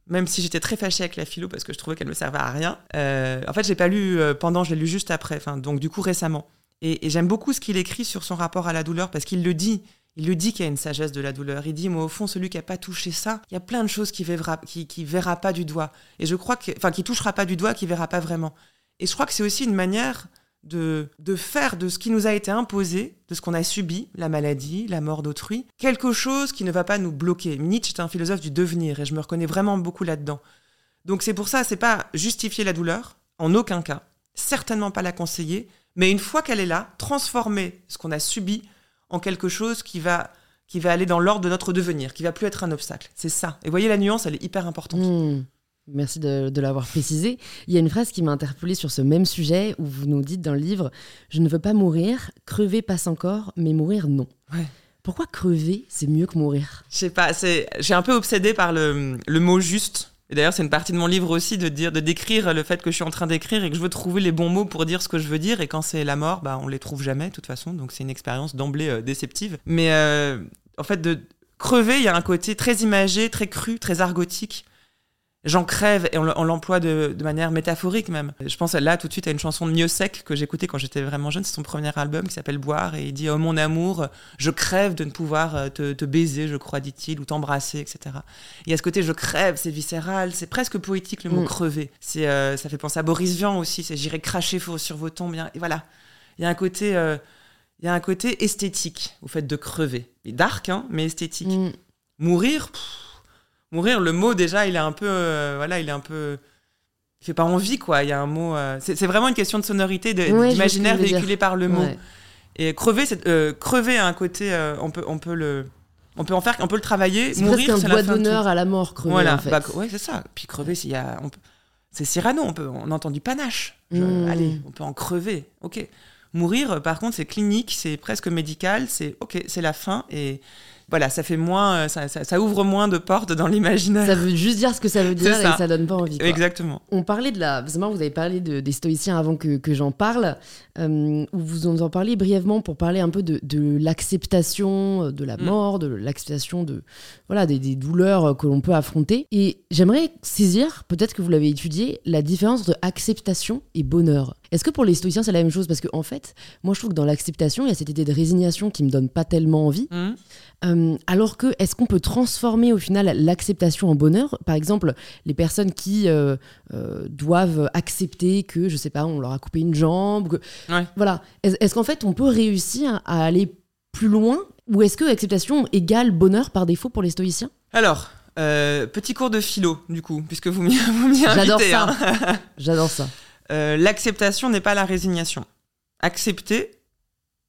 même si j'étais très fâchée avec la philo parce que je trouvais qu'elle me servait à rien. Euh, en fait, j'ai pas lu euh, pendant, je l'ai lu juste après, donc du coup récemment. Et, j'aime beaucoup ce qu'il écrit sur son rapport à la douleur parce qu'il le dit. Il le dit qu'il y a une sagesse de la douleur. Il dit, moi, au fond, celui qui a pas touché ça, il y a plein de choses qui verra, qui verra pas du doigt. Et je crois que, enfin, qui touchera pas du doigt, qui verra pas vraiment. Et je crois que c'est aussi une manière de, faire de ce qui nous a été imposé, de ce qu'on a subi, la maladie, la mort d'autrui, quelque chose qui ne va pas nous bloquer. Nietzsche est un philosophe du devenir et je me reconnais vraiment beaucoup là-dedans. Donc c'est pour ça, c'est pas justifier la douleur, en aucun cas, certainement pas la conseiller, mais une fois qu'elle est là, transformer ce qu'on a subi en quelque chose qui va qui va aller dans l'ordre de notre devenir, qui va plus être un obstacle. C'est ça. Et voyez la nuance, elle est hyper importante. Hmm. Merci de, l'avoir précisé. Il y a une phrase qui m'a interpellée sur ce même sujet où vous nous dites dans le livre Je ne veux pas mourir, crever passe encore, mais mourir non. Pourquoi crever, c'est mieux que mourir? Je sais pas, j'ai un peu obsédé par le, mot juste. Et d'ailleurs, c'est une partie de mon livre aussi de dire, de décrire le fait que je suis en train d'écrire et que je veux trouver les bons mots pour dire ce que je veux dire. Et quand c'est la mort, bah, on les trouve jamais, de toute façon. Donc, c'est une expérience d'emblée euh, déceptive. Mais euh, en fait, de crever, il y a un côté très imagé, très cru, très argotique. J'en crève et on, l'emploie de, manière métaphorique même. Je pense là tout de suite à une chanson de Mieux Sec que j'écoutais quand j'étais vraiment jeune. C'est son premier album qui s'appelle Boire et il dit Oh mon amour, je crève de ne pouvoir euh, te, baiser, je crois, dit-il, ou t'embrasser, etc. Et à ce côté, je crève, c'est viscéral, c'est presque poétique le mot mm. crever. C'est, euh, ça fait penser à Boris Vian aussi, c'est j'irai cracher sur vos tombes. Et voilà, il y a un côté. Euh, il y a un côté esthétique au fait de crever. Dark, hein, mais esthétique. Mm. Mourir, mourir, le mot déjà, il est un peu, euh, voilà, il est un peu, il fait pas envie quoi. Il y a un mot, euh, c'est vraiment une question de sonorité, d'imaginaire véhiculé par le mot. Et crever, euh, crever à un côté, on peut, on peut le, on peut en faire, on peut le travailler. Mourir, c'est un bois d'honneur à la mort. Crever, voilà, en fait. Bah, ouais, c'est ça. Puis crever, s'il y a, c'est Cyrano, on peut, on entend du panache. Hmm. Allez, on peut en crever. Ok. Mourir, par contre, c'est clinique, c'est presque médical, c'est ok, c'est la fin et voilà, ça fait moins, euh, ça, ouvre moins de portes dans l'imaginaire. Ça veut juste dire ce que ça veut dire et ça donne pas envie. Exactement. On parlait de la, vous avez parlé de, des stoïciens avant que, j'en parle, euh, vous en parliez brièvement pour parler un peu de, l'acceptation euh, de la mm. mort, de l'acceptation de, voilà, des, douleurs que l'on peut affronter. Et j'aimerais saisir, peut-être que vous l'avez étudié, la différence entre acceptation et bonheur. Est-ce que pour les stoïciens c'est la même chose? Parce qu'en en fait, moi je trouve que dans l'acceptation, il y a cette idée de résignation qui me donne pas tellement envie. Mm. Euh, alors que, est-ce qu'on peut transformer au final l'acceptation en bonheur? Par exemple, les personnes qui euh, euh, doivent accepter que, je sais pas, on leur a coupé une jambe. Voilà. Est-ce qu'en fait, on peut réussir à aller plus loin? Ou est-ce que acceptation égale bonheur par défaut pour les stoïciens? Alors, petit cours de philo, du coup, puisque vous m'y invitez. J'adore ça. Hein. J'adore ça. L'acceptation n'est pas la résignation. Accepter,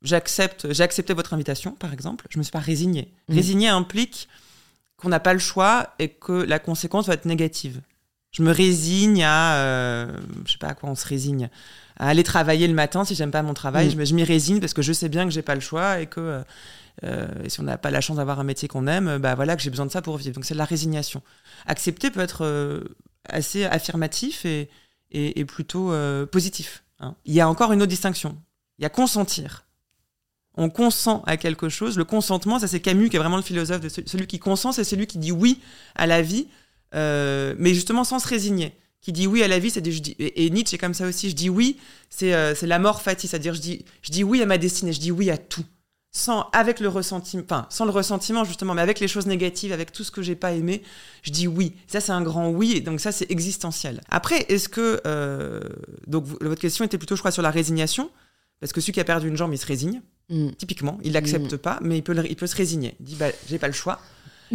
j'accepte, j'ai accepté votre invitation, par exemple, je me suis pas résigné. Mmh. Résigné implique qu'on n'a pas le choix et que la conséquence va être négative. Je me résigne à, euh, je sais pas à quoi on se résigne, à aller travailler le matin si j'aime pas mon travail. Mmh. Je, m'y résigne parce que je sais bien que j'ai pas le choix et que euh, euh, si on n'a pas la chance d'avoir un métier qu'on aime, bah voilà que j'ai besoin de ça pour vivre. Donc c'est de la résignation. Accepter peut être assez affirmatif et, et, plutôt positif. Hein. Il y a encore une autre distinction. Il y a consentir on consent à quelque chose. Le consentement, ça c'est Camus qui est vraiment le philosophe de celui qui consent, c'est celui qui dit oui à la vie, euh, mais justement sans se résigner. Qui dit oui à la vie, c'est et, et, Nietzsche est comme ça aussi. Je dis oui, c'est euh, la mort fati, c'est-à-dire je dis je dis oui à ma destinée, je dis oui à tout, sans avec le ressentiment, enfin sans le ressentiment justement, mais avec les choses négatives, avec tout ce que j'ai pas aimé, je dis oui. Ça c'est un grand oui, et donc ça c'est existentiel. Après, est-ce que euh, donc votre question était plutôt, je crois, sur la résignation. Parce que celui qui a perdu une jambe, il se résigne. Mm. Typiquement, il l'accepte mm. pas, mais il peut, il peut se résigner. Il dit bah, j'ai pas le choix.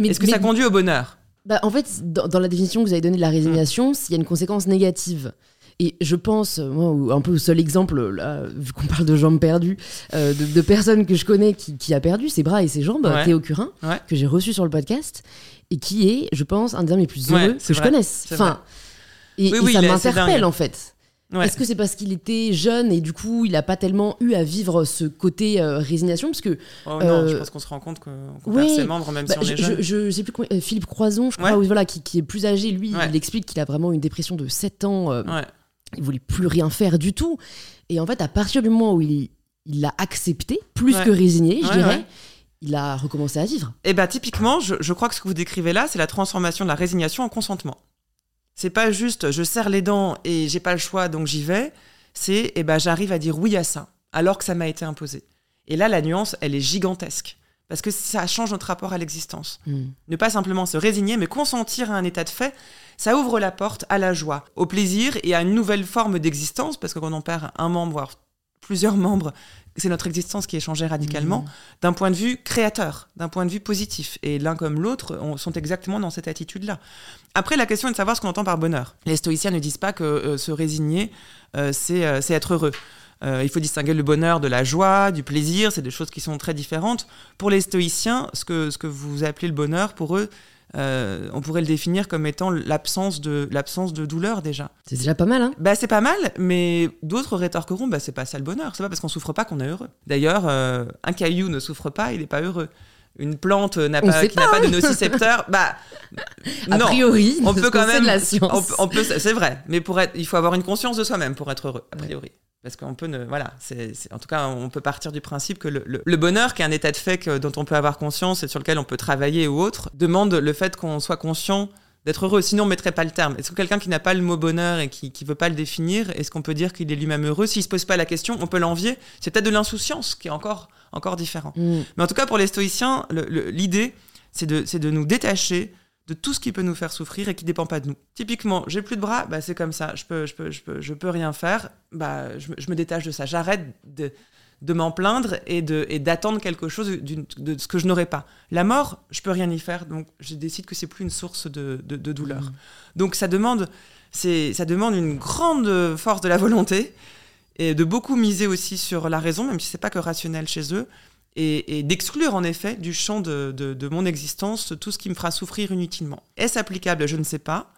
Est-ce que ça conduit au bonheur? Bah, En fait, dans, la définition que vous avez donnée de la résignation, mm. s'il y a une conséquence négative. Et je pense, moi, un peu au seul exemple, là, vu qu'on parle de jambes perdues, euh, de, personnes que je connais qui, a perdu ses bras et ses jambes, Théo Curin, que j'ai reçu sur le podcast, et qui est, je pense, un des mes plus heureux que je connaisse. Enfin, et, ça m'interpelle en fait. Est-ce que c'est parce qu'il était jeune et du coup il n'a pas tellement eu à vivre ce côté euh, résignation? Parce que oh non, je euh, pense qu'on se rend compte qu'on perd ses membres même bah, si on est jeune. Je, sais plus Philippe Croison, je crois, voilà, qui, est plus âgé, lui, il explique qu'il a vraiment une dépression de 7 ans. Il voulait plus rien faire du tout. Et en fait, à partir du moment où il l'a accepté, plus que résigné, je dirais il a recommencé à vivre. Et eh bah typiquement, je, je, crois que ce que vous décrivez là, c'est la transformation de la résignation en consentement. C'est pas juste je serre les dents et j'ai pas le choix donc j'y vais. C'est eh ben j'arrive à dire oui à ça alors que ça m'a été imposé. Et là la nuance elle est gigantesque parce que ça change notre rapport à l'existence. Hmm. Ne pas simplement se résigner mais consentir à un état de fait, ça ouvre la porte à la joie, au plaisir et à une nouvelle forme d'existence parce que quand on perd un membre voire plusieurs membres, c'est notre existence qui est changée radicalement, mmh. d'un point de vue créateur, d'un point de vue positif. Et l'un comme l'autre sont exactement dans cette attitude-là. Après, la question est de savoir ce qu'on entend par bonheur. Les stoïciens ne disent pas que euh, se résigner, euh, euh, c'est être heureux. Il faut distinguer le bonheur de la joie, du plaisir, c'est des choses qui sont très différentes. Pour les stoïciens, ce que, ce que vous appelez le bonheur, pour eux, euh, on pourrait le définir comme étant l'absence de, l'absence de douleur déjà. C'est déjà pas mal, hein Bah c'est pas mal, mais d'autres rétorqueront, bah c'est pas ça le bonheur, c'est pas parce qu'on souffre pas qu'on est heureux. D'ailleurs, euh, un caillou ne souffre pas, il n'est pas heureux. Une plante n'a pas, qui n'a pas de nocicepteur, bah a priori, on peut quand même, la science. On, peut, c'est vrai, mais pour être, il faut avoir une conscience de soi-même pour être heureux, a priori. Parce qu'on peut ne, voilà, c'est, en tout cas, on peut partir du principe que le, bonheur, qui est un état de fait dont on peut avoir conscience et sur lequel on peut travailler ou autre, demande le fait qu'on soit conscient d'être heureux. Sinon, on ne mettrait pas le terme. Est-ce que quelqu'un qui n'a pas le mot bonheur et qui ne veut pas le définir, est-ce qu'on peut dire qu'il est lui-même heureux? S'il ne se pose pas la question, on peut l'envier. C'est peut-être de l'insouciance qui est encore, encore différent. Mm. Mais en tout cas, pour les stoïciens, l'idée, c'est de, de nous détacher de tout ce qui peut nous faire souffrir et qui ne dépend pas de nous. Typiquement, j'ai plus de bras, bah c'est comme ça, je peux, je peux, je peux, je peux rien faire, bah je, je me détache de ça, j'arrête de, de m'en plaindre et d'attendre quelque chose de ce que je n'aurais pas. La mort, je peux rien y faire, donc je décide que c'est plus une source de, douleur. Mmh. Donc ça demande, ça demande une grande force de la volonté et de beaucoup miser aussi sur la raison, même si c'est pas que rationnel chez eux, et, d'exclure en effet du champ de, mon existence tout ce qui me fera souffrir inutilement. Est-ce applicable? Je ne sais pas.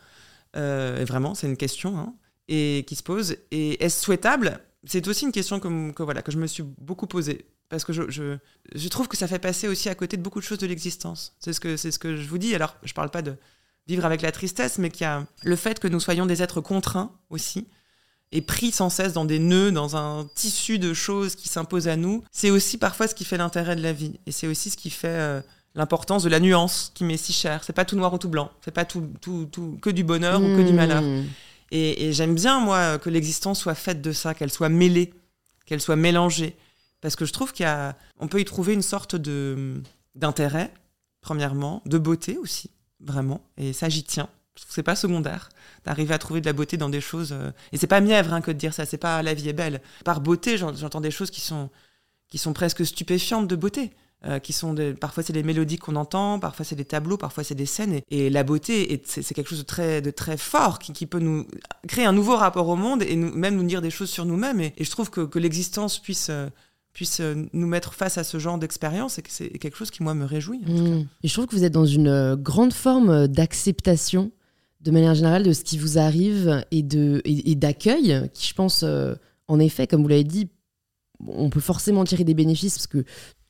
Euh, vraiment, c'est une question hein, et qui se pose. Et est-ce souhaitable? C'est aussi une question que, voilà, que je me suis beaucoup posée. Parce que je, trouve que ça fait passer aussi à côté de beaucoup de choses de l'existence. C'est ce, que, ce que je vous dis. Alors, je ne parle pas de vivre avec la tristesse, mais qu'il y a le fait que nous soyons des êtres contraints aussi, et pris sans cesse dans des nœuds, dans un tissu de choses qui s'imposent à nous. C'est aussi parfois ce qui fait l'intérêt de la vie. Et c'est aussi ce qui fait euh, l'importance de la nuance qui m'est si chère. C'est pas tout noir ou tout blanc. C'est pas tout, tout, tout, que du bonheur ou que du malheur. Mmh. Et, j'aime bien, moi, que l'existence soit faite de ça, qu'elle soit mêlée, qu'elle soit mélangée. Parce que je trouve qu'on peut y trouver une sorte de, d'intérêt, premièrement, de beauté aussi, vraiment. Et ça, j'y tiens. C'est pas secondaire d'arriver à trouver de la beauté dans des choses. Euh, et c'est pas mièvre hein, que de dire ça, c'est pas la vie est belle. Par beauté, j'entends des choses qui sont, qui sont presque stupéfiantes de beauté. Euh, qui sont parfois c'est des mélodies qu'on entend, parfois c'est des tableaux, parfois c'est des scènes. Et, la beauté, c'est quelque chose de très, de très fort qui, peut nous créer un nouveau rapport au monde et nous, même nous dire des choses sur nous-mêmes. Et, je trouve que, l'existence puisse, euh, puisse nous mettre face à ce genre d'expérience, et que c'est quelque chose qui, moi, me réjouit. Mmh. Et je trouve que vous êtes dans une grande forme d'acceptation, de manière générale, de ce qui vous arrive et d'accueil, qui, je pense, en effet, comme vous l'avez dit, on peut forcément tirer des bénéfices parce que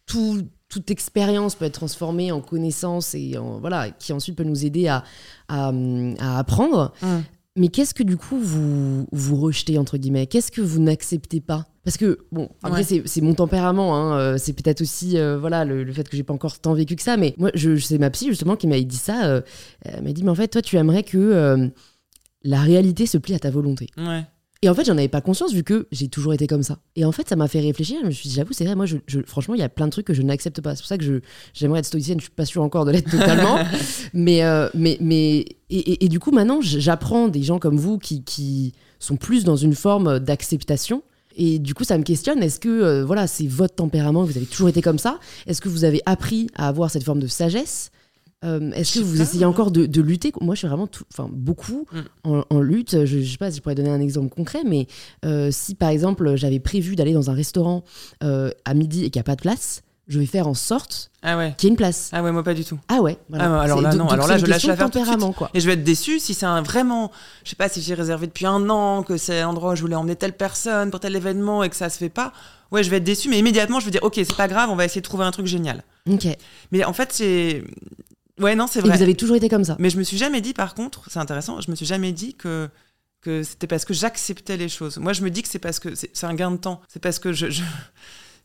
tout, toute expérience peut être transformée en connaissance et en, voilà, qui ensuite peut nous aider à, apprendre. Mm. Mais qu'est-ce que du coup vous, vous rejetez, entre guillemets? Qu'est-ce que vous n'acceptez pas? Parce que, bon, après, c'est mon tempérament, hein, euh, c'est peut-être aussi euh, voilà, le, fait que j'ai pas encore tant vécu que ça, mais moi, je, c'est ma psy justement qui m'avait dit ça. Euh, elle m'a dit, mais en fait, toi, tu aimerais que la réalité se plie à ta volonté. Ouais. Et en fait, j'en avais pas conscience vu que j'ai toujours été comme ça. Et en fait, ça m'a fait réfléchir. Je me suis dit, j'avoue, c'est vrai, moi, je, franchement, il y a plein de trucs que je n'accepte pas. C'est pour ça que j'aimerais être stoïcienne. Je suis pas sûre encore de l'être totalement. mais, euh, mais, mais, et, du coup, maintenant, j'apprends des gens comme vous qui, qui sont plus dans une forme d'acceptation. Et du coup, ça me questionne. Est-ce que, euh, voilà, c'est votre tempérament, vous avez toujours été comme ça? Est-ce que vous avez appris à avoir cette forme de sagesse? Euh, est-ce que vous essayez encore de, lutter? Moi, je suis vraiment enfin, beaucoup mm. en, lutte. Je ne sais pas si je pourrais donner un exemple concret, mais euh, si par exemple j'avais prévu d'aller dans un restaurant euh, à midi et qu'il n'y a pas de place, je vais faire en sorte ah ouais. qu'il y ait une place. Ah ouais, moi pas du tout. Ah ouais. Ah alors là, non. alors là, je lâche l'affaire tout de suite. Quoi. Et je vais être déçu si c'est un vraiment, je sais pas, si j'ai réservé depuis un an, que c'est un endroit où je voulais emmener telle personne pour tel événement et que ça se fait pas. Ouais, je vais être déçu, mais immédiatement, je vais dire, ok, c'est pas grave, on va essayer de trouver un truc génial. Ok. Mais en fait, c'est Ouais, non, c'est vrai. Et vous avez toujours été comme ça. Mais je me suis jamais dit, par contre, c'est intéressant, je me suis jamais dit que que c'était parce que j'acceptais les choses. Moi, je me dis que c'est parce que c'est un gain de temps. C'est parce que je,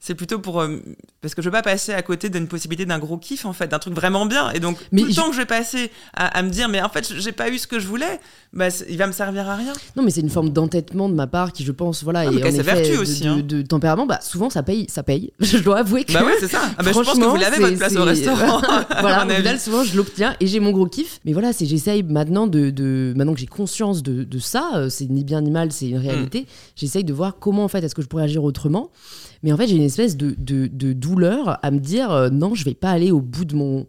c'est plutôt pour euh, parce que je veux pas passer à côté d'une possibilité d'un gros kiff en fait d'un truc vraiment bien. Et donc mais tout le temps que je vais passer à, me dire mais en fait j'ai pas eu ce que je voulais bah, il va me servir à rien. Non mais c'est une forme d'entêtement de ma part qui je pense voilà ah, et en effet, vertu aussi, hein. de, tempérament. Bah souvent ça paye ça paye. Je dois avouer que bah ouais c'est ça. Ah, bah, je pense que vous l'avez votre place au restaurant voilà au final souvent je l'obtiens et j'ai mon gros kiff. Mais voilà c'est j'essaye maintenant de, de, maintenant que j'ai conscience de, de ça euh, c'est ni bien ni mal c'est une réalité mm. j'essaye de voir comment en fait est-ce que je pourrais agir autrement mais en fait, j'ai une espèce de, de, douleur à me dire euh, non, je vais pas aller au bout de mon.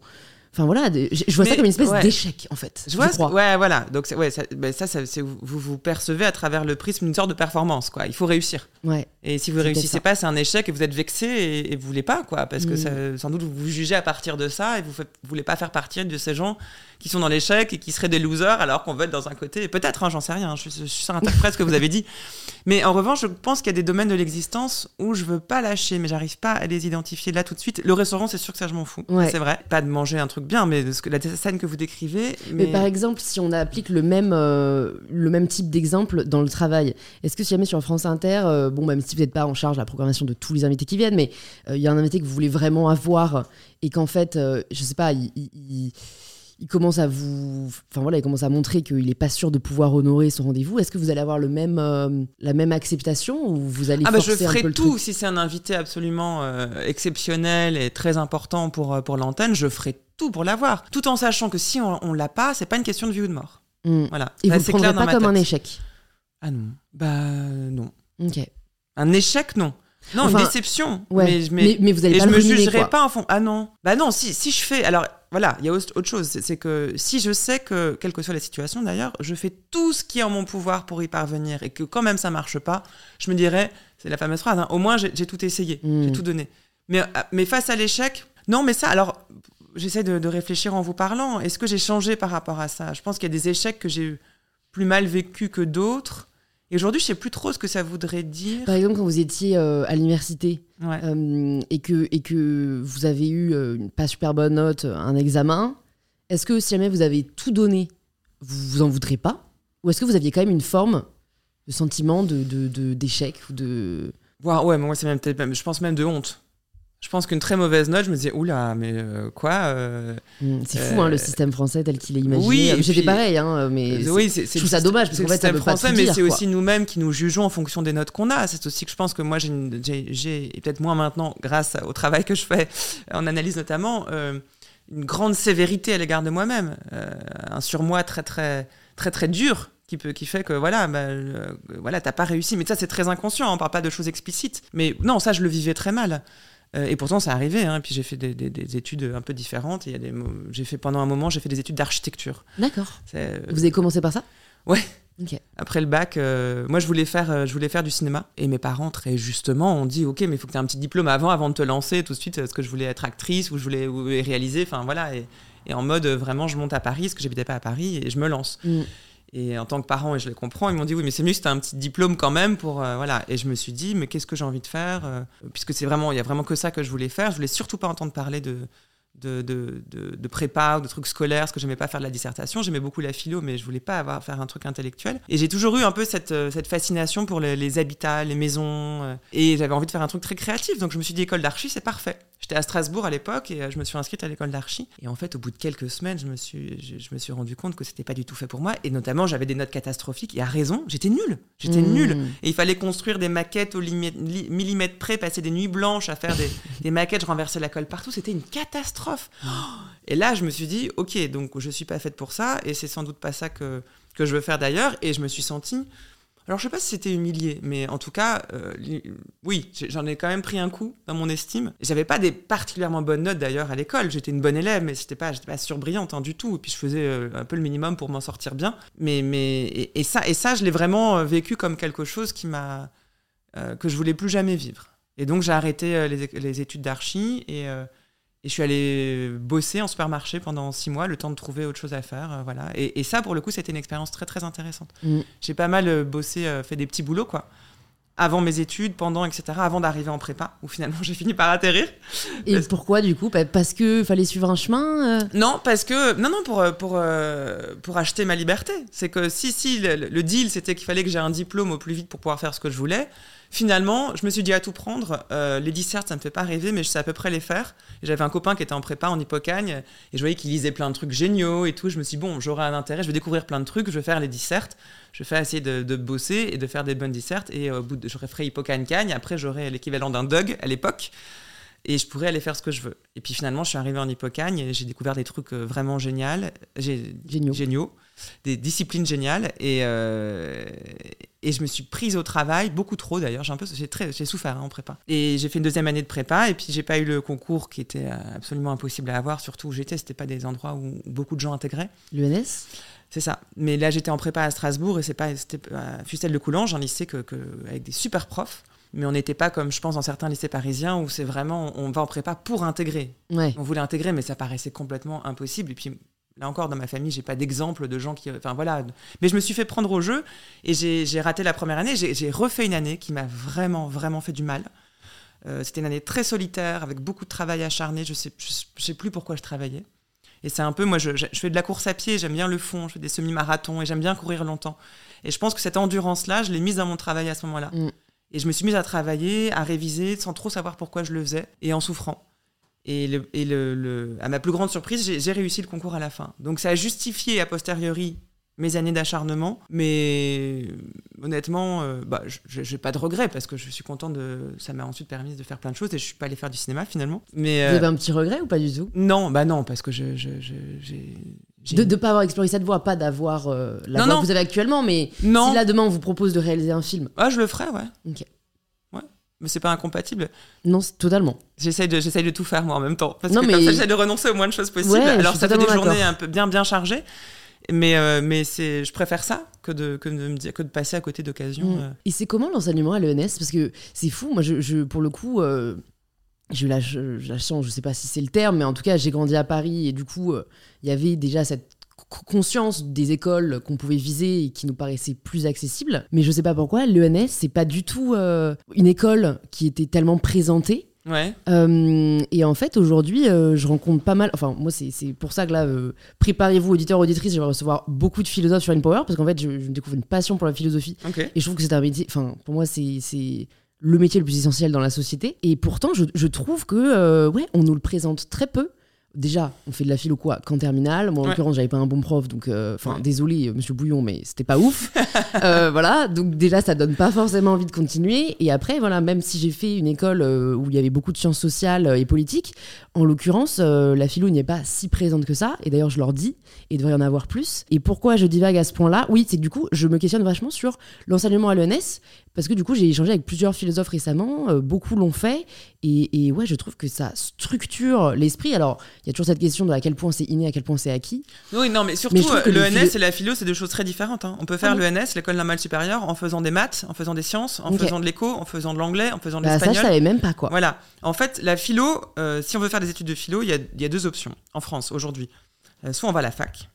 Enfin voilà, je vois ça comme une espèce d'échec en fait. Je vois, ouais, voilà. Donc ouais, ça, ben, ça, ça vous, vous percevez à travers le prisme d'une sorte de performance, quoi. Il faut réussir. Ouais. Et si vous réussissez pas, c'est un échec et vous êtes vexé et, et vous voulez pas, quoi, parce que mm. ça, sans doute vous vous jugez à partir de ça et vous, ne voulez pas faire partie de ces gens qui sont dans l'échec et qui seraient des losers alors qu'on veut être dans un côté. Peut-être, hein, j'en sais rien. Je, suis sur interprète ce que vous avez dit. Mais en revanche, je pense qu'il y a des domaines de l'existence où je veux pas lâcher, mais j'arrive pas à les identifier là tout de suite. Le restaurant, c'est sûr que ça, je m'en fous. C'est vrai. Pas de manger un truc bien, mais ce que, la scène que vous décrivez. Mais... par exemple, si on applique le même, euh, le même type d'exemple dans le travail, est-ce que si jamais sur France Inter, euh, bon, même si vous n'êtes pas en charge de la programmation de tous les invités qui viennent, mais euh, il y a un invité que vous voulez vraiment avoir et qu'en fait, je sais pas, il il commence à vous, enfin voilà, il commence à montrer qu'il n'est pas sûr de pouvoir honorer son rendez-vous. Est-ce que vous allez avoir le même, euh, la même acceptation ou vous allez ah bah je forcer un ferai peu le tout si c'est un invité absolument euh, exceptionnel et très important pour euh, pour l'antenne. Je ferai tout pour l'avoir, tout en sachant que si on, on l'a pas, c'est pas une question de vie ou de mort. Hmm. Voilà. Et Ça, vous ne prendrez pas comme un échec? Ah non. Bah non. Ok. Un échec, non. Non, Enfin, une déception. Ouais. Mais, Mais, mais, mais, vous allez et pas je me jugerai quoi. pas en fond. Ah non. Bah non, si, si je fais. Alors voilà, il y a autre autre chose. C'est que si je sais que, quelle que soit la situation d'ailleurs, je fais tout ce qui est en mon pouvoir pour y parvenir et que quand même ça marche pas, je me dirais, c'est la fameuse phrase, hein, au moins j'ai tout essayé, j'ai tout donné. Mais, euh, mais face à l'échec, non, mais ça, alors j'essaie de, de réfléchir en vous parlant. Est-ce que j'ai changé par rapport à ça? Je pense qu'il y a des échecs que j'ai eu plus mal vécu que d'autres. Et aujourd'hui, je sais plus trop ce que ça voudrait dire. Par exemple, quand vous étiez euh, à l'université Ouais. euh, et, que, et que vous avez eu euh, une pas super bonne note, un examen, est-ce que si jamais vous avez tout donné, vous vous en voudrez pas? Ou est-ce que vous aviez quand même une forme de sentiment de, de, de- d'échec ou de... Ouais, ouais, mais moi, c'est même peut-être, même- je pense même de honte. Je pense qu'une très mauvaise note, je me disais, oula, mais euh, quoi euh, Hmm, C'est fou, Euh, hein, le système français tel qu'il est imaginé. oui, et J'étais pareil, hein, mais Oui, c'est, je trouve ça dommage, parce c'est qu'en le fait, ça pas français, tout mais c'est aussi nous-mêmes qui nous jugeons en fonction des notes qu'on a. C'est aussi que je pense que moi, j'ai, et peut-être moins maintenant, grâce au travail que je fais en analyse notamment, une grande sévérité à l'égard de moi-même, un surmoi très, très, très, très dur. Qui, peut, qui fait que voilà, bah, euh, voilà, t'as pas réussi. Mais ça, c'est très inconscient, hein, on parle pas de choses explicites. Mais non, ça, je le vivais très mal. Euh, et pourtant, ça arrivait. Hein. Puis j'ai fait des, des- des études un peu différentes. Il j'ai fait pendant un moment, j'ai fait des études d'architecture. D'accord. Euh, Vous avez commencé par ça? Ouais. Après le bac, euh, moi je voulais faire, euh, je voulais faire du cinéma. Et mes parents très justement ont dit, ok, mais il faut que tu aies un petit diplôme avant, avant de te lancer tout de suite. Est-ce que je voulais être actrice ou je voulais ou- et réaliser, enfin voilà. Et, et en mode vraiment, je monte à Paris, parce que j'habitais pas à Paris, et je me lance. Hmm. Et en tant que parent, et je le comprends, ils m'ont dit oui, mais c'est mieux si tu un petit diplôme quand même pour euh, voilà. Et je me suis dit mais qu'est-ce que j'ai envie de faire euh, puisque c'est vraiment il y a vraiment que ça que je voulais faire. Je voulais surtout pas entendre parler de de, de, de, prépa ou de trucs scolaires, parce que j'aimais pas faire de la dissertation. J'aimais beaucoup la philo, mais je voulais pas avoir faire un truc intellectuel. Et j'ai toujours eu un peu cette, euh, fascination pour les, les habitats, les maisons. et j'avais envie de faire un truc très créatif. Donc je me suis dit école d'archi, c'est parfait. J'étais à Strasbourg à l'époque et euh, je me suis inscrite à l'école d'archi. Et en fait, au bout de quelques semaines, je me suis, je, je me suis rendu compte que c'était pas du tout fait pour moi. Et notamment, j'avais des notes catastrophiques. Et à raison, j'étais nulle. J'étais Hmm. nulle. Et il fallait construire des maquettes au millimètre près, passer des nuits blanches à faire des, des maquettes. Je renversais la colle partout. C'était une catastrophe. Oh et là, je me suis dit, ok, donc je suis pas faite pour ça. Et c'est sans doute pas ça que, que je veux faire d'ailleurs. Et je me suis sentie. Alors, je sais pas si c'était humilié, mais en tout cas, euh, oui, j'en ai quand même pris un coup dans mon estime. J'avais pas des particulièrement bonnes notes d'ailleurs à l'école. J'étais une bonne élève, mais c'était pas, j'étais pas surbrillante hein, du tout. Et puis je faisais euh, un peu le minimum pour m'en sortir bien. Mais, mais et, et ça, et ça, je l'ai vraiment euh, vécu comme quelque chose qui m'a que je voulais plus jamais vivre. Et donc j'ai arrêté les, les études d'archi et, et je suis allé bosser en supermarché pendant six mois, le temps de trouver autre chose à faire, euh, voilà. Et, et ça, pour le coup, c'était une expérience très très intéressante. Mm. J'ai pas mal euh, bossé, euh, fait des petits boulots quoi. Avant mes études, pendant, etc. Avant d'arriver en prépa, où finalement j'ai fini par atterrir. Et Parce- pourquoi du coup? Pa- Parce que fallait suivre un chemin euh? Non, parce que non, non, pour pour pour acheter ma liberté. C'est que si si le, le deal c'était qu'il fallait que j'ai un diplôme au plus vite pour pouvoir faire ce que je voulais. Finalement, je me suis dit à tout prendre. Euh, les dissertes, ça me fait pas rêver, mais je sais à peu près les faire. J'avais un copain qui était en prépa en hippocagne et je voyais qu'il lisait plein de trucs géniaux et tout. Je me suis dit, bon, j'aurai un intérêt, je vais découvrir plein de trucs, je vais faire les dissertes, je vais faire essayer de, de bosser et de faire des bonnes dissertes. Et au bout de, j'aurais fait hippocagne cagne. Après, j'aurais l'équivalent d'un Doug à l'époque et je pourrais aller faire ce que je veux. Et puis finalement, je suis arrivé en hippocagne et j'ai découvert des trucs euh, vraiment Géniaux. géniaux, des disciplines géniales. Et, euh, et je me suis prise au travail, beaucoup trop d'ailleurs. J'ai un peu, j'ai très, j'ai souffert hein, en prépa. Et j'ai fait une deuxième année de prépa et puis j'ai pas eu le concours qui était euh, absolument impossible à avoir, surtout où j'étais. C'était pas des endroits où beaucoup de gens intégraient. L'UNS C'est ça. Mais là, j'étais en prépa à Strasbourg et c'est pas, c'était à Fustel de Coulanges, un lycée que, que- avec des super profs. Mais on n'était pas comme, je pense, dans certains lycées parisiens où c'est vraiment, on va en prépa pour intégrer. Ouais. On voulait intégrer, mais ça paraissait complètement impossible. Et puis, là encore, dans ma famille, j'ai pas d'exemple de gens qui. Enfin, voilà. Mais je me suis fait prendre au jeu et j'ai raté la première année. J'ai refait une année qui m'a vraiment, vraiment fait du mal. Euh, C'était une année très solitaire, avec beaucoup de travail acharné. Je sais, je, je sais plus pourquoi je travaillais. Et c'est un peu, moi, je fais de la course à pied, j'aime bien le fond, je fais des semi-marathons et j'aime bien courir longtemps. Et je pense que cette endurance-là, je l'ai mise dans mon travail à ce moment-là. Mm. Et je me suis mise à travailler, à réviser, sans trop savoir pourquoi je le faisais, et en souffrant. Et, le, et le, à ma plus grande surprise, j'ai réussi le concours à la fin. Donc ça a justifié a posteriori mes années d'acharnement. Mais honnêtement, euh, bah, je n'ai pas de regrets parce que je suis content de. Ça m'a ensuite permis de faire plein de choses et je suis pas allé faire du cinéma finalement. Mais, Vous avez un petit regret ou pas du tout? Non, bah non, parce que je, j'ai de ne pas avoir exploré cette voie, pas d'avoir euh, la voie que vous avez actuellement, mais non. si là demain on vous propose de réaliser un film. Ah, je le ferai, ouais. Ok. Mais c'est pas incompatible. Non, totalement. J'essaye de, de tout faire moi en même temps. Parce que mais... j'essaie de renoncer au moins de choses possibles. Alors ça fait des journées un peu bien bien chargées. Mais, euh, mais c'est, je préfère ça que de, que de, me dire, que de passer à côté d'occasions. Mm. Euh. Et c'est comment l'enseignement à l'ENS? Parce que c'est fou, moi, je, je pour le coup, j'ai eu la, chance, je sais pas si c'est le terme, mais en tout cas, j'ai grandi à Paris et du coup, euh, il y avait déjà cette conscience des écoles qu'on pouvait viser et qui nous paraissait plus accessible. Mais je sais pas pourquoi, l'ENS, c'est pas du tout euh, une école qui était tellement présentée. Ouais. Euh, et en fait, aujourd'hui, je rencontre pas mal. Enfin, moi, c'est pour ça que là, préparez-vous, auditeurs, auditrices, je vais recevoir beaucoup de philosophes sur InPower parce qu'en fait, je, je, découvre une passion pour la philosophie. Et je trouve que c'est un métier. Enfin, pour moi, c'est le métier le plus essentiel dans la société. Et pourtant, je, trouve que euh, ouais, on nous le présente très peu déjà, on fait de la philo quoi qu'en terminale. Moi, en l'occurrence, j'avais pas un bon prof, donc euh, enfin, désolé, euh, Monsieur Bouillon, mais c'était pas ouf. Euh, voilà, donc déjà, ça donne pas forcément envie de continuer. Et après, voilà, même si j'ai fait une école où il y avait beaucoup de sciences sociales et politiques, en l'occurrence, la philo n'est pas si présente que ça. Et d'ailleurs, je leur dis, et il devrait y en avoir plus. Et pourquoi je divague à ce point-là? Oui, c'est que du coup, je me questionne vachement sur l'enseignement à l'ENS, parce que du coup, j'ai échangé avec plusieurs philosophes récemment, beaucoup l'ont fait, et, et ouais, je trouve que ça structure l'esprit. Alors, il y a toujours cette question de à quel point c'est inné, à quel point c'est acquis. Oui, non, mais surtout, l'ENS et la philo, c'est deux choses très différentes. Hein. On peut faire ah l'ENS, l'école normale supérieure, en faisant des maths, en faisant des sciences, en faisant de l'éco, en faisant de l'anglais, en faisant de l'espagnol. Bah, ça, je savais même pas quoi. Voilà. En fait, la philo, euh, si on veut faire des études de philo, il y a, deux options en France aujourd'hui. Euh, soit on va à la fac,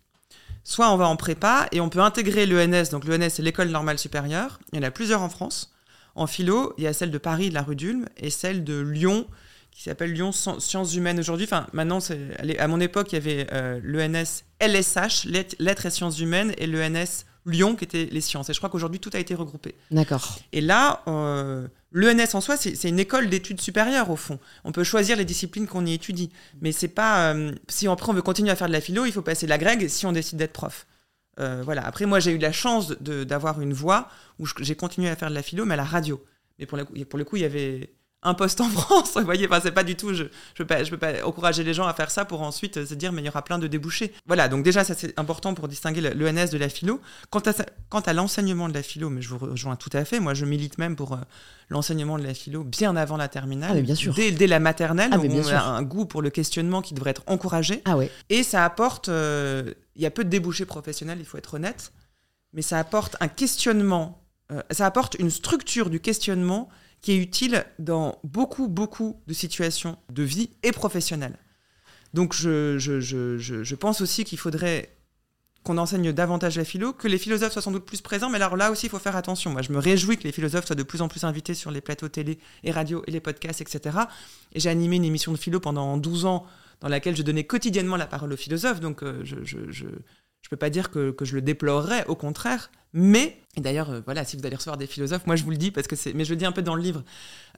soit on va en prépa et on peut intégrer l'ENS. Donc l'ENS, c'est l'école normale supérieure. Il y en a plusieurs en France. En philo, il y a celle de Paris, de la rue d'Ulm, et celle de Lyon, qui s'appelle Lyon Sciences Humaines aujourd'hui. Enfin, maintenant, à mon époque, il y avait euh, l'ENS LSH, Lettres et Sciences Humaines, et l'ENS Lyon, qui était les sciences. Et je crois qu'aujourd'hui, tout a été regroupé. D'accord. Et là, euh, l'ENS en soi, c'est une école d'études supérieures, au fond. On peut choisir les disciplines qu'on y étudie. Mais c'est pas. Euh, si après, on veut continuer à faire de la philo, il faut passer la grecque si on décide d'être prof. voilà. Après, moi, j'ai eu la chance d'avoir une voie où j'ai continué à faire de la philo, mais à la radio. Mais pour, pour le coup, il y avait un poste en France. Vous voyez, enfin, c'est pas du tout. Je, je, peux pas, je peux pas encourager les gens à faire ça pour ensuite se dire, mais il y aura plein de débouchés. Voilà, donc déjà, ça c'est important pour distinguer l'ENS de la philo. Quant à, quant à l'enseignement de la philo, mais je vous rejoins tout à fait. Moi, je milite même pour euh, l'enseignement de la philo bien avant la terminale. Ah, bien sûr. Dès, dès, la maternelle, ah, où on a un goût pour le questionnement qui devrait être encouragé. Ah ouais. Et ça apporte. Euh, il y a peu de débouchés professionnels, il faut être honnête, mais ça apporte un questionnement. Euh, ça apporte une structure du questionnement qui est utile dans beaucoup, beaucoup de situations de vie et professionnelles. Donc je, je, je, je pense aussi qu'il faudrait qu'on enseigne davantage la philo, que les philosophes soient sans doute plus présents, mais alors là aussi, il faut faire attention. Moi, je me réjouis que les philosophes soient de plus en plus invités sur les plateaux télé et radio et les podcasts, etc. Et j'ai animé une émission de philo pendant 12 ans dans laquelle je donnais quotidiennement la parole aux philosophes, donc euh, je, peux pas dire que, que, je le déplorerais, au contraire. Mais, et d'ailleurs, euh, voilà, si vous allez recevoir des philosophes, moi je vous le dis parce que c'est, mais je le dis un peu dans le livre,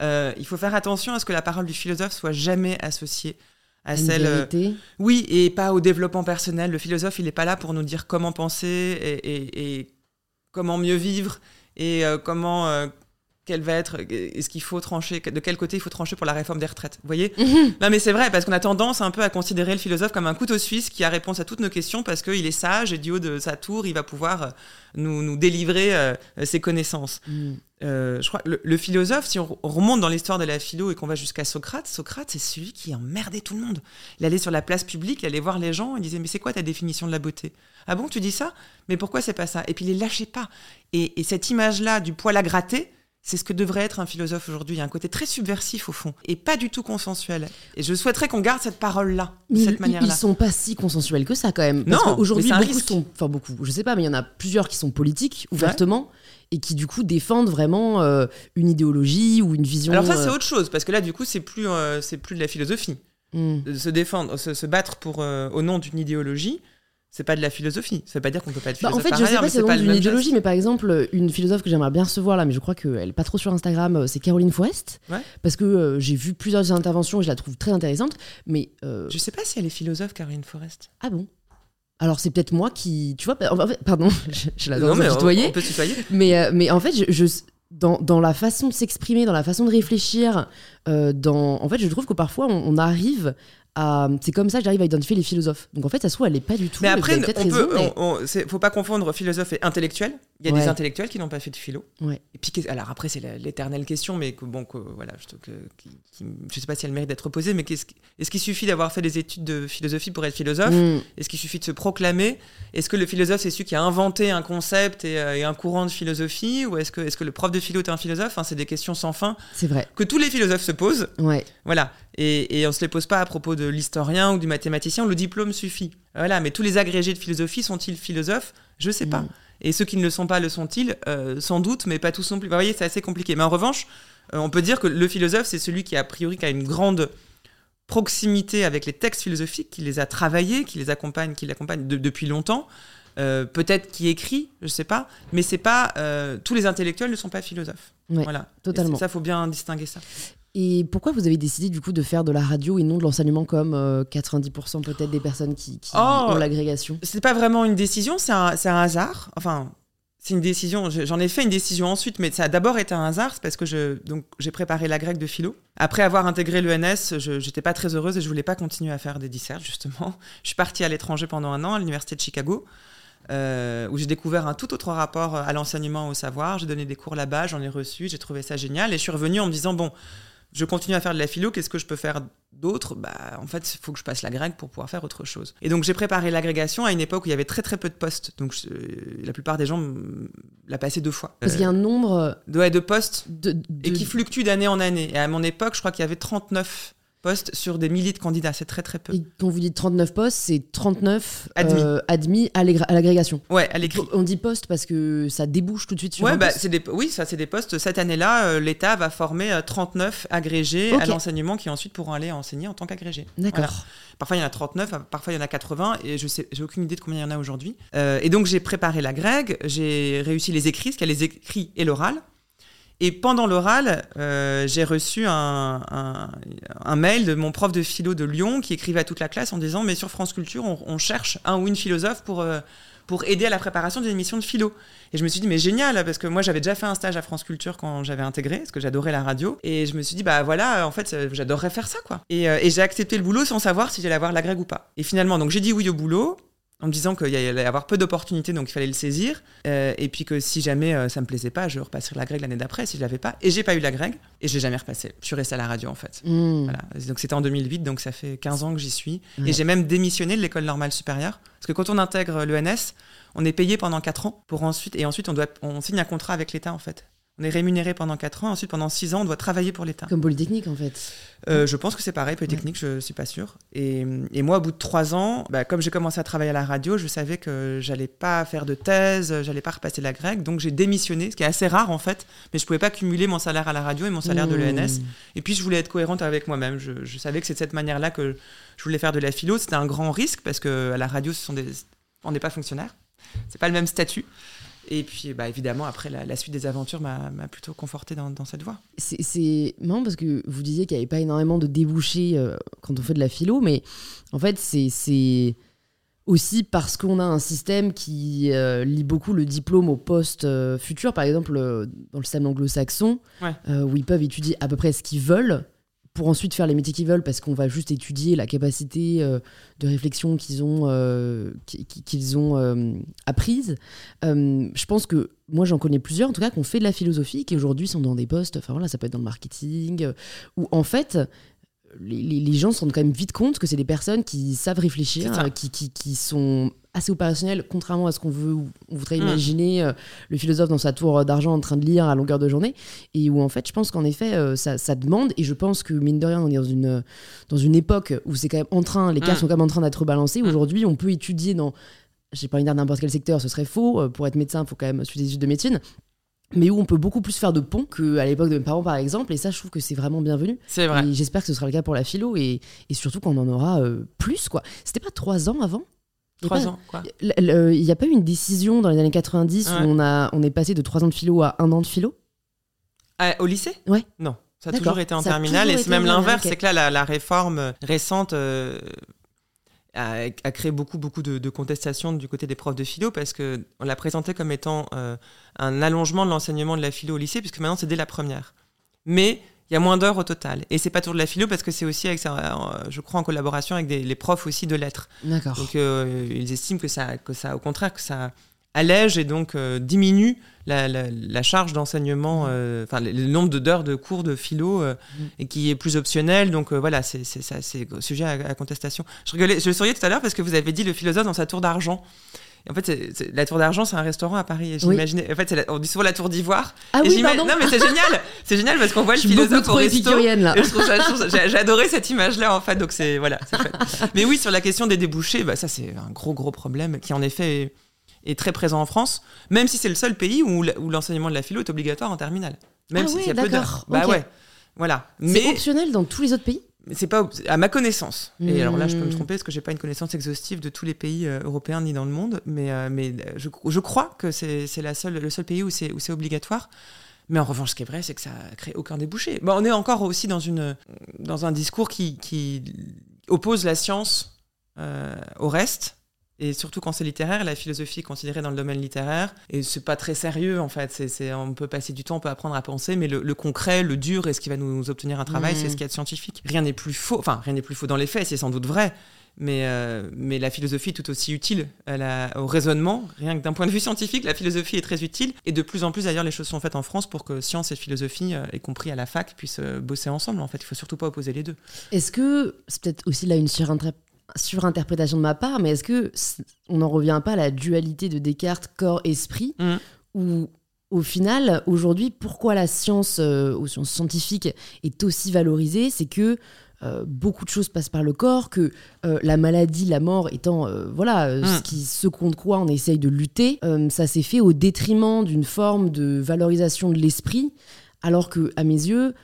euh, il faut faire attention à ce que la parole du philosophe soit jamais associée à celle. Euh, oui, et pas au développement personnel. Le philosophe, il n'est pas là pour nous dire comment penser et, et, comment mieux vivre et comment quelle va être, est-ce qu'il faut trancher, de quel côté il faut trancher pour la réforme des retraites. Vous voyez mhm. Non, mais c'est vrai, parce qu'on a tendance un peu à considérer le philosophe comme un couteau suisse qui a réponse à toutes nos questions parce qu'il est sage et du haut de sa tour, il va pouvoir euh, nous, nous délivrer euh, ses connaissances. Mhm. Euh, je crois le, philosophe, si on remonte dans l'histoire de la philo et qu'on va jusqu'à Socrate, Socrate, c'est celui qui emmerdait tout le monde. Il allait sur la place publique, il allait voir les gens, il disait Mais c'est quoi ta définition de la beauté? Ah bon, tu dis ça? Mais pourquoi c'est pas ça? Et puis il les lâchait pas. Et, et cette image-là du poil à gratter, c'est ce que devrait être un philosophe aujourd'hui. Il y a un côté très subversif au fond et pas du tout consensuel. Et je souhaiterais qu'on garde cette parole-là, de cette manière-là. Ils sont pas si consensuels que ça quand même. Parce non, aujourd'hui beaucoup sont, enfin beaucoup, je sais pas, mais il y en a plusieurs qui sont politiques ouvertement. Et qui du coup défendent vraiment euh, une idéologie ou une vision. Alors ça c'est euh, autre chose parce que là du coup c'est plus euh, c'est plus de la philosophie. Hmm. Se défendre, se, battre pour au nom d'une idéologie, c'est pas de la philosophie. Ça veut pas dire qu'on peut pas être Bah, philosophe. en fait, par je sais ailleurs, pas mais si c'est pas une idéologie, geste. mais par exemple, une philosophe que j'aimerais bien recevoir là, mais je crois qu'elle est pas trop sur Instagram, euh, c'est Caroline Forest. Ouais. Parce que euh, j'ai vu plusieurs interventions et je la trouve très intéressante. Mais euh, Je sais pas si elle est philosophe, Caroline Forest. ah bon? Alors c'est peut-être moi qui. Tu vois, en fait, pardon, je, je la non, donne mais à on, tutoyer. on peut tutoyer. Mais, euh, mais en fait, je, je- dans, dans la façon de s'exprimer, dans la façon de réfléchir, euh, dans, en fait, je trouve que parfois on, on arrive C'est comme ça que j'arrive à identifier les philosophes. Donc en fait, ça se trouve, elle est pas du tout. Mais après, peut, mais- faut pas confondre philosophe et intellectuel. Il y a Ouais. des intellectuels qui n'ont pas fait de philo. Ouais. Et puis, alors après, c'est l'éternelle question, mais que, bon, que, voilà, je, que, qui, qui- je sais pas si elle mérite d'être posée, mais est-ce qu'il suffit d'avoir fait des études de philosophie pour être philosophe? Mm. Est-ce qu'il suffit de se proclamer? Est-ce que le philosophe, c'est celui qui a inventé un concept et, euh, et un courant de philosophie? Ou est-ce que, est que le prof de philo est un philosophe? Enfin, C'est des questions sans fin C'est vrai. que tous les philosophes se posent. Ouais. Voilà. Et, et on se les pose pas à propos de l'historien ou du mathématicien. Le diplôme suffit. Voilà. Mais tous les agrégés de philosophie sont-ils philosophes? Je sais pas. Mm. Et ceux qui ne le sont pas le sont-ils? Euh, Sans doute, mais pas tous non plus. Vous voyez, c'est assez compliqué. Mais en revanche, euh, on peut dire que le philosophe, c'est celui qui a priori qui a une grande proximité avec les textes philosophiques, qui les a travaillés, qui les accompagne, qui l'accompagne de- depuis longtemps. Euh, peut-être qui écrit, je sais pas, mais c'est pas euh, tous les intellectuels ne sont pas philosophes. Voilà, totalement. Ça faut bien distinguer ça. Et pourquoi vous avez décidé du coup de faire de la radio et non de l'enseignement comme euh, 90% peut-être des personnes qui, qui Oh. ont l'agrégation? c'est pas vraiment une décision, c'est un, un hasard. Enfin, c'est une décision. je- J'en ai fait une décision ensuite, mais ça a d'abord été un hasard, c'est parce que je, donc, j'ai préparé la grecque de philo. Après avoir intégré l'ENS, je j'étais pas très heureuse et je voulais pas continuer à faire des dissertes, justement. Je suis partie à l'étranger pendant un an, à l'université de Chicago. euh, où j'ai découvert un tout autre rapport à l'enseignement, au savoir. J'ai donné des cours là-bas, j'en ai reçu, j'ai trouvé ça génial. Et je suis revenue en me disant, bon, je continue à faire de la philo, qu'est-ce que je peux faire d'autre? Bah, en fait, il faut que je passe la grecque pour pouvoir faire autre chose. Et donc, j'ai préparé l'agrégation à une époque où il y avait très très peu de postes. Donc, je- la plupart des gens l'a passé deux fois. Parce qu'il y a un nombre Euh, ouais, de postes de. de- et qui fluctue d'année en année. Et à mon époque, je crois qu'il y avait 39 postes sur des milliers de candidats. C'est très très peu. et quand vous dites 39 postes, c'est 39 Admis. euh, admis à l'agr- à l'agrégation. Ouais, à l'écrit. On dit poste parce que ça débouche tout de suite sur Ouais, un bah, poste. des, oui, ça c'est des postes. Cette année-là, euh, l'État va former euh, 39 agrégés Ok. à l'enseignement qui ensuite pourront aller enseigner en tant qu'agrégés. D'accord. Voilà. Parfois il y en a 39, parfois il y en a 80, et je sais, j'ai aucune idée de combien il y en a aujourd'hui. Euh, et donc j'ai préparé la grecque, j'ai réussi les écrits, parce qu'il y a les écrits et l'oral. Et pendant l'oral, euh, j'ai reçu un, mail de mon prof de philo de Lyon qui écrivait à toute la classe en disant Mais sur France Culture, on, cherche un ou une philosophe pour, euh, pour aider à la préparation d'une émission de philo. Et je me suis dit, mais génial, parce que moi j'avais déjà fait un stage à France Culture quand j'avais intégré, parce que j'adorais la radio. Et je me suis dit, bah voilà, en fait, euh, j'adorerais faire ça, quoi. Et, j'ai accepté le boulot sans savoir si j'allais avoir la grecque ou pas. Et finalement, donc j'ai dit oui au boulot. En me disant qu'il allait y avoir peu d'opportunités, donc il fallait le saisir. Euh, et puis que si jamais euh, ça me plaisait pas, je repasserais la grecque l'année d'après si je l'avais pas. Et j'ai pas eu la grecque, et je l'ai jamais repassé. Je suis restée à la radio en fait. Hmm. Voilà. Donc c'était en 2008, donc ça fait 15 ans que j'y suis. Et j'ai même démissionné de l'école normale supérieure. Parce que quand on intègre l'ENS, on est payé pendant 4 ans pour ensuite, et ensuite on, doit, on signe un contrat avec l'État en fait. On est rémunéré pendant 4 ans, ensuite pendant 6 ans on doit travailler pour l'État. Comme Polytechnique en fait. Euh, je pense que c'est pareil, Polytechnique, je suis pas sûre. Et, et moi, au bout de 3 ans, bah, comme j'ai commencé à travailler à la radio, je savais que j'allais pas faire de thèse, j'allais pas repasser la grecque, donc j'ai démissionné, ce qui est assez rare en fait, mais je pouvais pas cumuler mon salaire à la radio et mon salaire de Hmm. l'ENS. Et puis je voulais être cohérente avec moi-même. Je, je savais que c'est de cette manière-là que je voulais faire de la philo. C'était un grand risque parce que à la radio, ce sont des... on n'est pas fonctionnaire. C'est pas le même statut. Et puis, bah, évidemment, après, la, la suite des aventures m'a plutôt conforté dans, dans cette voie. C'est- marrant parce que vous disiez qu'il n'y avait pas énormément de débouchés euh, quand on fait de la philo, mais en fait, c'est- aussi parce qu'on a un système qui euh, lie beaucoup le diplôme au poste euh, futur. Par exemple, euh, dans le système anglo-saxon, Ouais. où ils peuvent étudier à peu près ce qu'ils veulent pour ensuite faire les métiers qu'ils veulent parce qu'on va juste étudier la capacité euh, de réflexion qu'ils ont, euh, qui- qui- qu'ils ont euh, apprise. Je pense que moi j'en connais plusieurs en tout cas qui ont fait de la philosophie qui aujourd'hui sont dans des postes, enfin voilà, ça peut être dans le marketing, où en fait les, les- les gens se rendent quand même vite compte que c'est des personnes qui savent réfléchir, qui, qui sont assez opérationnelles, contrairement à ce qu'on veut, on voudrait Mm. imaginer euh, le philosophe dans sa tour d'argent en train de lire à longueur de journée, et où en fait je pense qu'en effet euh, ça, ça demande, et je pense que mine de rien on est dans une, dans une époque où c'est quand même en train, les cartes Mm. sont quand même en train d'être balancées, Mm. aujourd'hui on peut étudier dans, j'ai pas envie de dire n'importe quel secteur, ce serait faux, Euh, pour être médecin il faut quand même suivre des études de médecine, mais où on peut beaucoup plus faire de ponts qu'à l'époque de mes parents par exemple, et ça je trouve que c'est vraiment bienvenu. C'est vrai. Et j'espère que ce sera le cas pour la philo et, et surtout qu'on en aura euh, plus quoi. C'était pas trois ans avant Trois ans, quoi. Il n'y a pas eu une décision dans les années 90 où on, a, on est passé de trois ans de philo à un an de philo ah, Au lycée? Ouais. Non. Ça a toujours été en terminale et c'est même l'inverse, c'est que là, la, réforme récente euh, a, créé beaucoup, beaucoup de, contestations du côté des profs de philo parce qu'on l'a présenté comme étant euh, un allongement de l'enseignement de la philo au lycée, puisque maintenant c'est dès la première. Mais il y a moins d'heures au total. Et c'est pas toujours de la philo parce que c'est aussi, avec je crois, en collaboration avec les profs aussi de lettres. D'accord. Donc euh, ils estiment que ça, que ça, au contraire, que ça allège et donc euh, diminue la, charge d'enseignement, euh, enfin le, nombre d'heures de cours de philo mm. et qui est plus optionnel. Donc voilà, c'est sujet à, contestation. Je, rigolais, je souriais tout à l'heure parce que vous avez dit le philosophe dans sa tour d'argent en fait, la Tour d'Argent, c'est un restaurant à Paris. J'imaginais. En fait, on dit souvent la Tour d'Ivoire. Ah oui, pardon. Non, mais c'est génial. C'est génial parce qu'on voit le philosophe au resto. Là. J'ai adoré cette image-là, en fait. Donc c'est voilà. mais oui, sur la question des débouchés, bah, ça c'est un gros gros problème qui en effet est, très présent en France, même si c'est le seul pays où, l'enseignement de la philo est obligatoire en terminale. Même ah si oui, y a peu d'heures. Bah ouais. Voilà. C'est optionnel dans tous les autres pays? C'est pas à ma connaissance. Et alors là, je peux me tromper parce que j'ai pas une connaissance exhaustive de tous les pays euh, européens ni dans le monde, mais, euh, mais je, je, crois que c'est seule, le seul pays où c'est obligatoire. Mais en revanche, ce qui est vrai, c'est que ça crée aucun débouché. Bon, on est encore aussi dans, une, dans un discours qui, qui oppose la science euh, au reste et surtout quand c'est littéraire, la philosophie est considérée dans le domaine littéraire. Et c'est pas très sérieux, en fait. C'est, on peut passer du temps, on peut apprendre à penser, mais le, concret, le dur et ce qui va nous obtenir un travail, c'est mmh. ce qui est scientifique. Rien n'est plus faux. Enfin, rien n'est plus faux dans les faits, c'est sans doute vrai. Mais, euh, mais la philosophie est tout aussi utile au raisonnement. Rien que d'un point de vue scientifique, la philosophie est très utile. Et de plus en plus, d'ailleurs, les choses sont faites en France pour que science et philosophie, euh, y compris à la fac, puissent euh, bosser ensemble. En fait, il faut surtout pas opposer les deux. Est-ce que c'est peut-être aussi là une surinterprétation surinterprétation de ma part, mais est-ce que on n'en revient pas à la dualité de Descartes corps-esprit, mm. où au final, aujourd'hui, pourquoi la science euh, ou science scientifique est aussi valorisée, c'est que euh, beaucoup de choses passent par le corps, que euh, la maladie, la mort étant voilà mm. ce, qui, ce contre quoi on essaye de lutter, ça s'est fait au détriment d'une forme de valorisation de l'esprit, alors que à mes yeux,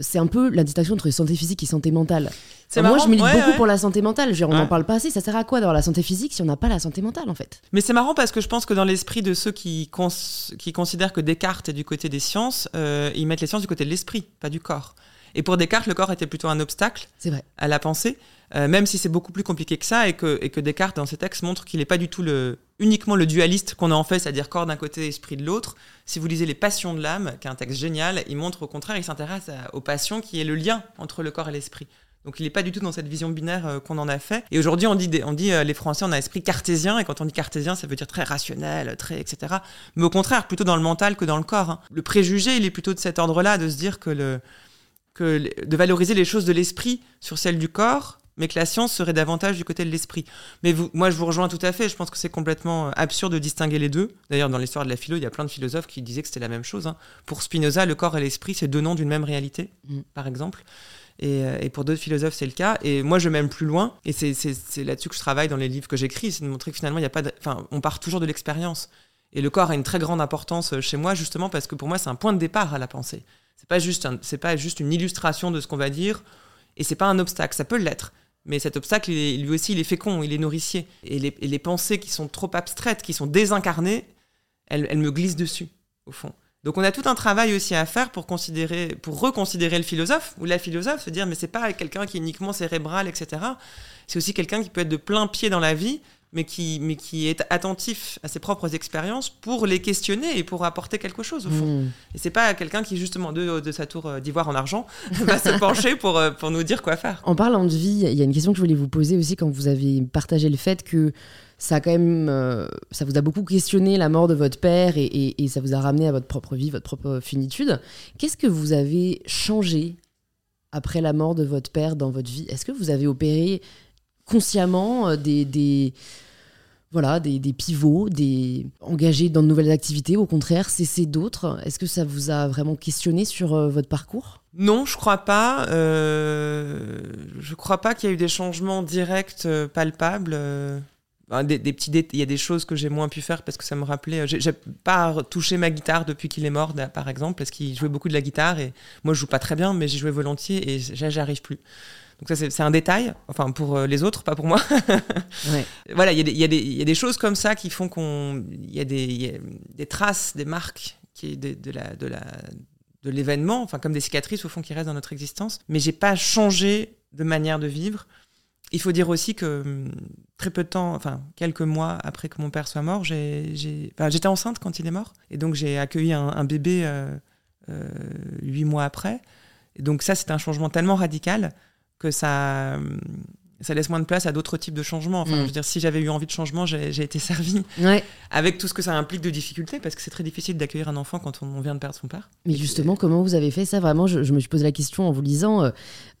c'est un peu la distinction entre santé physique et santé mentale moi, je milite beaucoup pour la santé mentale. on n'en parle pas assez. Ça sert à quoi d'avoir la santé physique si on n'a pas la santé mentale, en fait? Mais c'est marrant parce que je pense que dans l'esprit de ceux qui, qui considèrent que Descartes est du côté des sciences, euh, ils mettent les sciences du côté de l'esprit, pas du corps. Et pour Descartes, le corps était plutôt un obstacle vrai. à la pensée, euh, même si c'est beaucoup plus compliqué que ça et que, et que Descartes, dans ses textes, montre qu'il n'est pas du tout le, uniquement le dualiste qu'on a en fait, c'est-à-dire corps d'un côté, esprit de l'autre. Si vous lisez Les Passions de l'âme, qui est un texte génial, il montre au contraire, il s'intéresse aux passions qui est le lien entre le corps et l'esprit. Donc il n'est pas du tout dans cette vision binaire euh, qu'on en a fait. Et aujourd'hui, on dit, on dit euh, les Français, on a un esprit cartésien, et quand on dit cartésien, ça veut dire très rationnel, très etc. Mais au contraire, plutôt dans le mental que dans le corps. Hein. Le préjugé, il est plutôt de cet ordre-là, de se dire que, le, que de valoriser les choses de l'esprit sur celles du corps, mais que la science serait davantage du côté de l'esprit. Mais vous, moi, je vous rejoins tout à fait. Je pense que c'est complètement euh, absurde de distinguer les deux. D'ailleurs, dans l'histoire de la philo, il y a plein de philosophes qui disaient que c'était la même chose. Hein. Pour Spinoza, le corps et l'esprit, c'est deux noms d'une même réalité, mmh. par exemple. Euh, et, pour d'autres philosophes, c'est le cas. Et moi, je vais même plus loin. Et c'est là-dessus que je travaille dans les livres que j'écris, c'est de montrer que finalement, il y a pas enfin, on part toujours de l'expérience. Et le corps a une très grande importance euh, chez moi, justement parce que pour moi, c'est un point de départ à la pensée. C'est pas juste, c'est pas juste une illustration de ce qu'on va dire, et c'est pas un obstacle. Ça peut l'être, mais cet obstacle, lui aussi, il est fécond, il est nourricier. Et les, les, pensées qui sont trop abstraites, qui sont désincarnées, elles, elles me glissent dessus, au fond. Donc on a tout un travail aussi à faire pour considérer, pour reconsidérer le philosophe ou la philosophe, se dire mais c'est pas quelqu'un qui est uniquement cérébral, etc. C'est aussi quelqu'un qui peut être de plein pied dans la vie, mais qui, mais qui est attentif à ses propres expériences pour les questionner et pour apporter quelque chose au fond. Hmm. Et c'est pas quelqu'un qui justement de, de sa tour euh, d'ivoire en argent va se pencher pour, euh, pour nous dire quoi faire. En parlant de vie, il y a une question que je voulais vous poser aussi quand vous avez partagé le fait que ça a quand même, euh, ça vous a beaucoup questionné la mort de votre père et, ça vous a ramené à votre propre vie, votre propre finitude. Qu'est-ce que vous avez changé après la mort de votre père dans votre vie? Est-ce que vous avez opéré consciemment euh, des, voilà, des, pivots, des engagés dans de nouvelles activités, au contraire, cesser d'autres. Est-ce que ça vous a vraiment questionné sur euh, votre parcours? Non, je crois pas. je crois pas qu'il y a eu des changements directs, palpables. Des, petits il y a des choses que j'ai moins pu faire parce que ça me rappelait euh, j'ai pas touché ma guitare depuis qu'il est mort par exemple parce qu'il jouait beaucoup de la guitare et moi je joue pas très bien mais j'y jouais volontiers et j'arrive plus Donc ça, c'est un détail, enfin pour euh, les autres, pas pour moi. Voilà, il y, y, a des choses comme ça qui font qu'on... Il y, a des traces, des marques qui, de, de la... De la de l'événement, enfin comme des cicatrices au fond qui restent dans notre existence, mais j'ai pas changé de manière de vivre. Il faut dire aussi que hum, très peu de temps, enfin quelques mois après que mon père soit mort, j'étais enceinte quand il est mort, et donc j'ai accueilli un, bébé euh, euh, huit mois après. Et donc ça, c'est un changement tellement radical que ça, ça laisse moins de place à d'autres types de changements. Enfin, mm. je veux dire, si j'avais eu envie de changement, j'ai été servie. Avec tout ce que ça implique de difficultés, parce que c'est très difficile d'accueillir un enfant quand on, vient de perdre son père. Mais justement, comment vous avez fait ça? Vraiment, je, me suis posé la question en vous lisant, euh,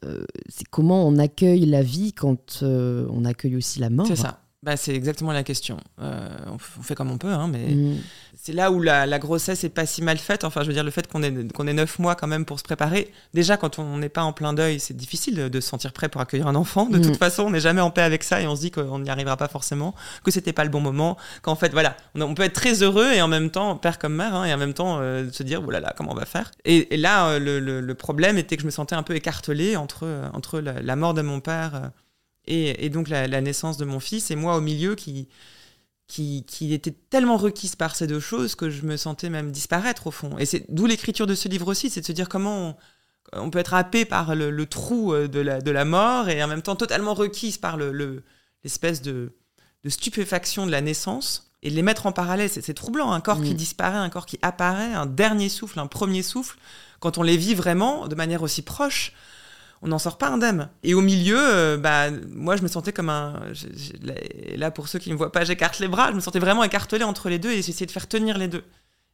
euh, c'est comment on accueille la vie quand euh, on accueille aussi la mort C'est ça. Bah, c'est exactement la question. on, fait comme on peut, hein, mais mm c'est là où la, grossesse est pas si mal faite. Enfin, je veux dire, le fait qu'on ait, qu'on ait neuf mois quand même pour se préparer. Déjà, quand on n'est pas en plein deuil, c'est difficile de, se sentir prêt pour accueillir un enfant. De toute mm. façon, on n'est jamais en paix avec ça et on se dit qu'on n'y arrivera pas forcément, que c'était pas le bon moment, qu'en fait, voilà, on, peut être très heureux et en même temps, père comme mère, hein, et en même temps euh, se dire, voilà, là, comment on va faire? Et, là, euh, le, problème était que je me sentais un peu écartelé entre, euh, entre la, mort de mon père et, donc la, la, naissance de mon fils et moi au milieu qui qui, était tellement requise par ces deux choses que je me sentais même disparaître au fond. Et c'est d'où l'écriture de ce livre aussi, c'est de se dire comment on, peut être happé par le, trou euh, de la, de la, mort et en même temps totalement requise par l'espèce de, de, stupéfaction de la naissance et les mettre en parallèle. C'est troublant, un corps qui mm. disparaît, un corps qui apparaît, un dernier souffle, un premier souffle, quand on les vit vraiment de manière aussi proche on n'en sort pas indemne. Et au milieu, euh, bah, moi, je me sentais comme un. là, pour ceux qui ne me voient pas, j'écarte les bras. Je me sentais vraiment écartelé entre les deux et j'essayais de faire tenir les deux.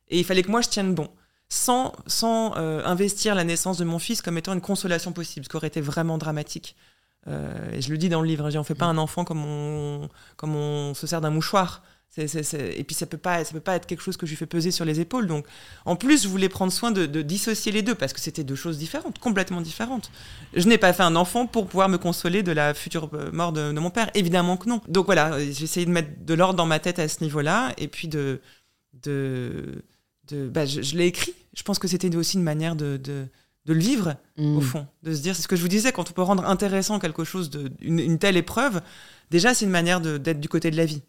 Et il fallait que moi, je tienne bon. Sans, sans euh, investir la naissance de mon fils comme étant une consolation possible, ce qui aurait été vraiment dramatique. Euh, et je le dis dans le livre, on ne fait pas un enfant comme on, comme on se sert d'un mouchoir. Et puis ça peut pas, ça peut pas être quelque chose que je lui fais peser sur les épaules. Donc, en plus, je voulais prendre soin de, dissocier les deux parce que c'était deux choses différentes, complètement différentes. Je n'ai pas fait un enfant pour pouvoir me consoler de la future euh, mort de, mon père, évidemment que non. Donc voilà, j'ai essayé de mettre de l'ordre dans ma tête à ce niveau-là, et puis de, de, de bah, je, l'ai écrit. Je pense que c'était aussi une manière de, de le vivre mmh. au fond, de se dire, c'est ce que je vous disais, quand on peut rendre intéressant quelque chose, de, une telle épreuve, déjà c'est une manière d'être du côté de la vie.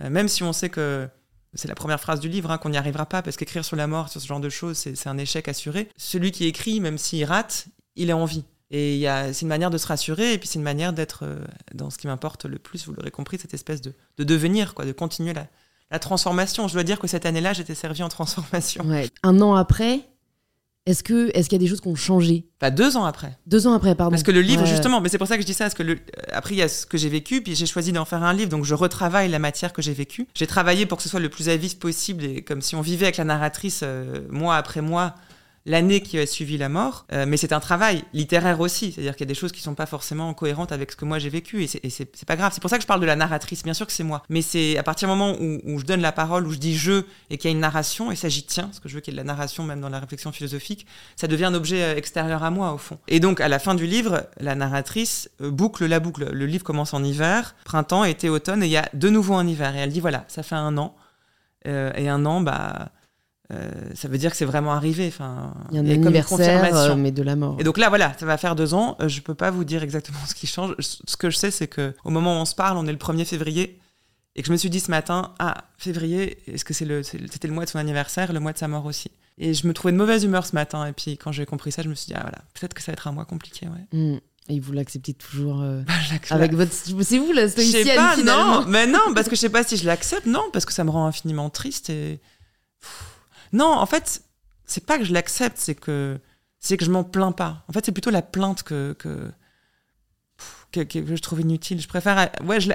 Euh, même si on sait que c'est la première phrase du livre, hein, qu'on n'y arrivera pas, parce qu'écrire sur la mort, sur ce genre de choses, c'est un échec assuré. Celui qui écrit, même s'il rate, il est en vie. Et c'est une manière de se rassurer, et puis c'est une manière d'être euh, dans ce qui m'importe le plus, vous l'aurez compris, cette espèce de, devenir, quoi, de continuer la, la transformation. Je dois dire que cette année-là, j'étais servi en transformation. Un an après, est-ce que est-ce qu'il y a des choses qui ont changé? Pas deux ans après. Deux ans après, pardon. Parce que le livre, justement, mais c'est pour ça que je dis ça, parce que le, après il y a ce que j'ai vécu, puis j'ai choisi d'en faire un livre, donc je retravaille la matière que j'ai vécue. J'ai travaillé pour que ce soit le plus à vif possible, et comme si on vivait avec la narratrice euh, mois après mois l'année qui a suivi la mort, euh, mais c'est un travail littéraire aussi, c'est-à-dire qu'il y a des choses qui sont pas forcément cohérentes avec ce que moi j'ai vécu, et c'est pas grave. C'est pour ça que je parle de la narratrice, bien sûr que c'est moi, mais c'est à partir du moment où, je donne la parole, où je dis je, et qu'il y a une narration, et ça j'y tiens, parce que je veux qu'il y ait de la narration même dans la réflexion philosophique, ça devient un objet euh, extérieur à moi au fond. Et donc à la fin du livre, la narratrice euh, boucle la boucle. Le livre commence en hiver, printemps, été, automne, et il y a de nouveau un hiver, et elle dit voilà, ça fait un an, et un an, bah euh, ça veut dire que c'est vraiment arrivé. Enfin, il y a un anniversaire, euh, mais de la mort. Et donc là, voilà, ça va faire deux ans. Euh, je peux pas vous dire exactement ce qui change. Ce que je sais, c'est que au moment où on se parle, on est le 1er février, et que je me suis dit ce matin, ah, février, est-ce que c'est le, c'était le mois de son anniversaire, le mois de sa mort aussi? Et je me trouvais de mauvaise humeur ce matin. Et puis quand j'ai compris ça, je me suis dit, ah voilà, peut-être que ça va être un mois compliqué. Ouais. Hmm. Et vous l'acceptez toujours bah, avec votre. C'est vous la stoïcienne Je sais pas, finalement. non, mais non, parce que je sais pas si je l'accepte, non, parce que ça me rend infiniment triste et. Non, en fait, c'est pas que je l'accepte, c'est que c'est que je m'en plains pas. En fait, c'est plutôt la plainte que que, que, je trouve inutile. Je préfère. Ouais, je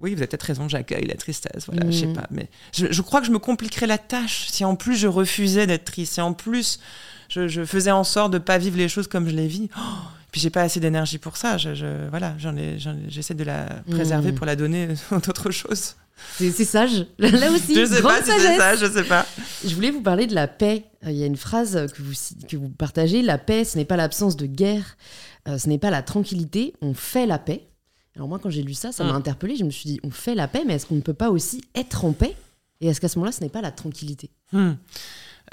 oui, vous avez peut-être raison, j'accueille la tristesse. Voilà, je sais mm. pas. Mais je, crois que je me compliquerais la tâche si en plus je refusais d'être triste, si en plus je, faisais en sorte de pas vivre les choses comme je les vis. Oh, puis j'ai pas assez d'énergie pour ça. Je, voilà, j'en ai, j'essaie de la préserver mm. pour la donner à d'autres choses. C'est sage. Là aussi, je sais pas si c'est ça, je sais pas. Je voulais vous parler de la paix. Euh, il y a une phrase que vous, que vous partagez la paix, ce n'est pas l'absence de guerre, euh, ce n'est pas la tranquillité, on fait la paix. Alors, moi, quand j'ai lu ça, ça m'a mm. interpellé. Je me suis dit, on fait la paix, mais est-ce qu'on ne peut pas aussi être en paix? Et est-ce qu'à ce, moment-là, ce n'est pas la tranquillité? Hmm.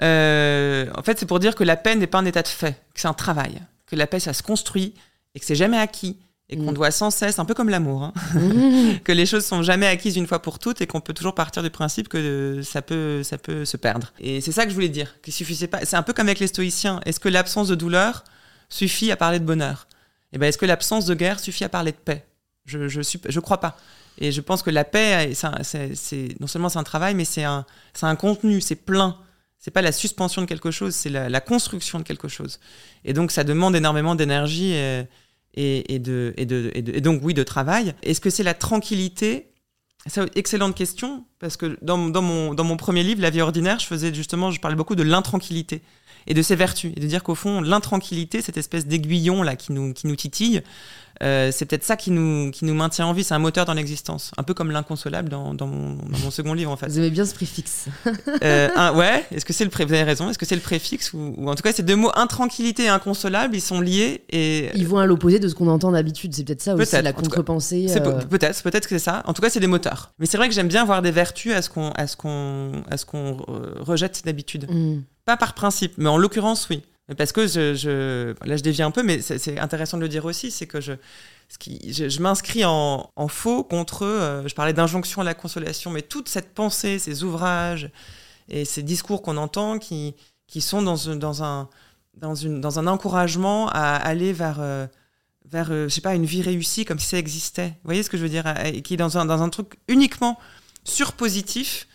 euh, En fait, c'est pour dire que la paix n'est pas un état de fait, que c'est un travail. Que la paix, ça se construit et que c'est jamais acquis et qu'on mm. doit sans cesse, un peu comme l'amour, hein, que les choses sont jamais acquises une fois pour toutes et qu'on peut toujours partir du principe que ça peut, ça peut se perdre. Et c'est ça que je voulais dire, qu'il suffisait pas. C'est un peu comme avec les stoïciens. Est-ce que l'absence de douleur suffit à parler de bonheur? Et eh ben, est-ce que l'absence de guerre suffit à parler de paix? Je, je, je crois pas. Et je pense que la paix, c'est non seulement c'est un travail, mais c'est un, un contenu, c'est plein. C'est pas la suspension de quelque chose, c'est la, la, construction de quelque chose. Et donc ça demande énormément d'énergie. Et, et, de, et, de, et, donc oui, de travail. Est-ce que c'est la tranquillité? C'est excellente question, parce que dans, dans, mon, dans mon premier livre, La vie ordinaire, je faisais justement, je parlais beaucoup de l'intranquillité et de ses vertus, et de dire qu'au fond, l'intranquillité, cette espèce d'aiguillon là qui nous, qui nous titille, euh, c'est peut-être ça qui nous, qui nous maintient en vie, c'est un moteur dans l'existence. Un peu comme l'inconsolable dans, dans, mon, second livre, en fait. Vous aimez bien ce préfixe. euh, ouais, est-ce que c'est le Vous avez raison, est-ce que c'est le préfixe ou, en tout cas, ces deux mots, intranquillité et inconsolable, ils sont liés et. Ils vont à l'opposé de ce qu'on entend d'habitude, c'est peut-être ça aussi, la contre-pensée. Euh. Peut-être, peut-être que c'est ça. En tout cas, c'est des moteurs. Mais c'est vrai que j'aime bien voir des vertus à ce qu'on, à ce qu'on, à ce qu'on euh, rejette d'habitude. Mm. Pas par principe, mais en l'occurrence, oui. Parce que je, je, là, je dévie un peu, mais c'est intéressant de le dire aussi, c'est que je, je, je m'inscris en, en, faux contre, euh, je parlais d'injonction à la consolation, mais toute cette pensée, ces ouvrages et ces discours qu'on entend qui, qui sont dans, dans, un, dans, une, dans un encouragement à aller vers, euh, vers euh, je sais pas, une vie réussie comme si ça existait. Vous voyez ce que je veux dire? Et qui est dans un, dans un truc uniquement surpositif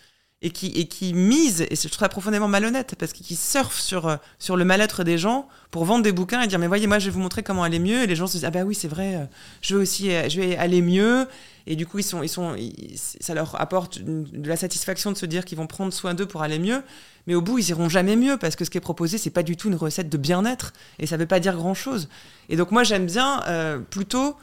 et qui, et qui mise, et je trouve ça profondément malhonnête, parce qu'ils surfent sur, euh, sur le mal-être des gens pour vendre des bouquins et dire Mais voyez, moi, je vais vous montrer comment aller mieux. Et les gens se disent Ah, bah oui, c'est vrai, euh, je veux aussi euh, je vais aller mieux. Et du coup, ils sont, ils sont, ça leur apporte de la satisfaction de se dire qu'ils vont prendre soin d'eux pour aller mieux. Mais au bout, ils iront jamais mieux parce que ce qui est proposé, c'est pas du tout une recette de bien-être et ça veut pas dire grand-chose. Et donc, moi, j'aime bien plutôt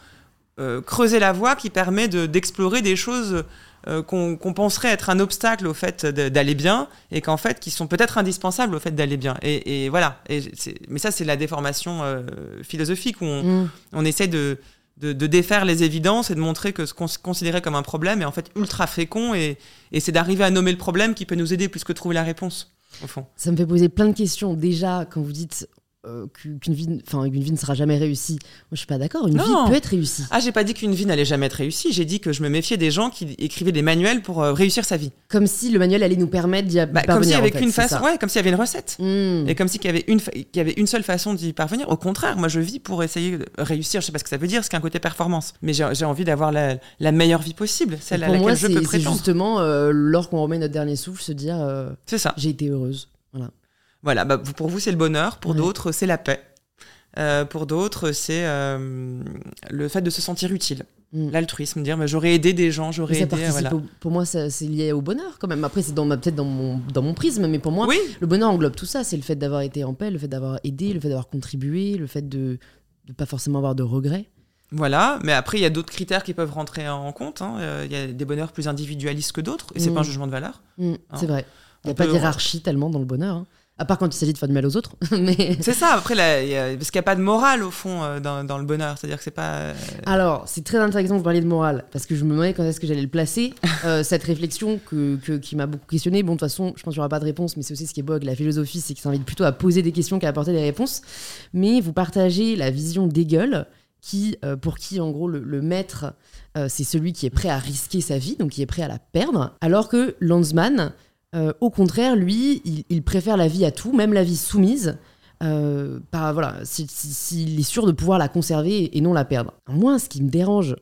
creuser la voie qui permet d'explorer des choses euh, qu'on penserait être un obstacle au fait d'aller bien et qu'en fait qui sont peut-être indispensables au fait d'aller bien et, voilà mais ça c'est la déformation euh, philosophique où on, mm. essaie de, défaire les évidences et de montrer que ce qu'on considérait comme un problème est en fait ultra fécond et, et c'est d'arriver à nommer le problème qui peut nous aider plus que de trouver la réponse au fond. Ça me fait poser plein de questions. Déjà, quand vous dites euh, qu'une vie, enfin une vie ne sera jamais réussie. Moi, je suis pas d'accord. Une vie peut être réussie. Ah, j'ai pas dit qu'une vie n'allait jamais être réussie. J'ai dit que je me méfiais des gens qui écrivaient des manuels pour euh, réussir sa vie. Comme si le manuel allait nous permettre d'y bah, Comme s'il y avait qu'une façon. Ouais, comme s'il y avait une recette. Hmm. Et comme s'il y avait une, y avait une seule façon d'y parvenir. Au contraire, moi, je vis pour essayer de réussir. Je sais pas ce que ça veut dire, ce qu'un côté performance. Mais j'ai envie d'avoir la, meilleure vie possible, celle à laquelle moi, je peux prétendre. C'est justement, euh, lorsqu'on remet notre dernier souffle, se dire. c'est ça. J'ai été heureuse. Voilà. Bah, pour vous, c'est le bonheur. Pour d'autres, c'est la paix. Euh, pour d'autres, c'est euh, le fait de se sentir utile. Mm. L'altruisme, dire j'aurais aidé des gens, j'aurais aidé. Voilà. Pour, moi, c'est lié au bonheur quand même. Après, c'est peut-être dans mon, dans mon prisme, mais pour moi, le bonheur englobe tout ça. C'est le fait d'avoir été en paix, le fait d'avoir aidé, le fait d'avoir contribué, le fait de ne pas forcément avoir de regrets. Voilà, mais après, il y a d'autres critères qui peuvent rentrer en compte. Hein. Euh, il y a des bonheurs plus individualistes que d'autres, et c'est mm. pas un jugement de valeur. Mm, c'est vrai. Il n'y a pas d'hierarchie tellement dans le bonheur. Hein. À part quand il s'agit de faire du mal aux autres. mais... C'est ça, après, parce qu'il n'y a pas de morale au fond euh, dans, le bonheur. C'est-à-dire que c'est pas. Euh, Alors, c'est très intéressant de parler de morale, parce que je me demandais quand est-ce que j'allais le placer. Euh, cette réflexion que, qui m'a beaucoup questionné. Bon, de toute façon, je pense qu'il n'y aura pas de réponse, mais c'est aussi ce qui est beau avec la philosophie, c'est qu'il s'invite plutôt à poser des questions qu'à apporter des réponses. Mais vous partagez la vision d'Hegel, qui, pour qui, en gros, le, maître, c'est celui qui est prêt à risquer sa vie, donc qui est prêt à la perdre, alors que Lanzmann euh, au contraire, lui, il, préfère la vie à tout, même la vie soumise. Euh, voilà, s'il est sûr de pouvoir la conserver et non la perdre. Moi, ce qui me dérange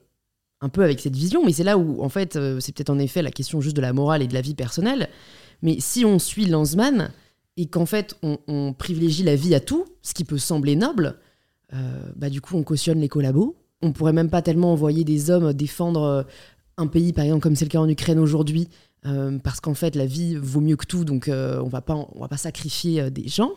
un peu avec cette vision, mais c'est là où, en fait, euh, c'est peut-être en effet la question juste de la morale et de la vie personnelle. Mais si on suit Lanzmann et qu'en fait on, privilégie la vie à tout, ce qui peut sembler noble, bah du coup on cautionne les collabos. On pourrait même pas tellement envoyer des hommes défendre un pays, par exemple, comme c'est le cas en Ukraine aujourd'hui, euh, parce qu'en fait la vie vaut mieux que tout, donc euh, on va pas on va pas sacrifier euh, des gens.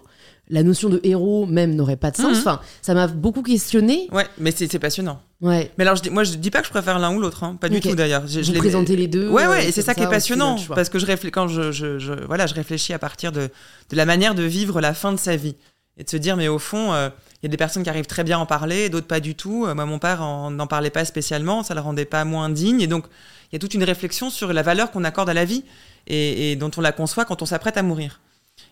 La notion de héros même n'aurait pas de sens. Mhm. Enfin, ça m'a beaucoup questionné. Ouais, mais c'est passionnant. Ouais. Mais alors je dis, moi je dis pas que je préfère l'un ou l'autre, hein. pas du tout d'ailleurs. Je, je présenter les deux. Ouais ouais, et c'est ça qui est passionnant parce que je réfléchis quand je, je, voilà je réfléchis à partir de, de la manière de vivre la fin de sa vie et de se dire mais au fond il y a des personnes qui arrivent très bien à en parler, d'autres pas du tout. moi mon père n'en parlait pas spécialement, ça le rendait pas moins digne et donc il y a toute une réflexion sur la valeur qu'on accorde à la vie et, dont on la conçoit quand on s'apprête à mourir.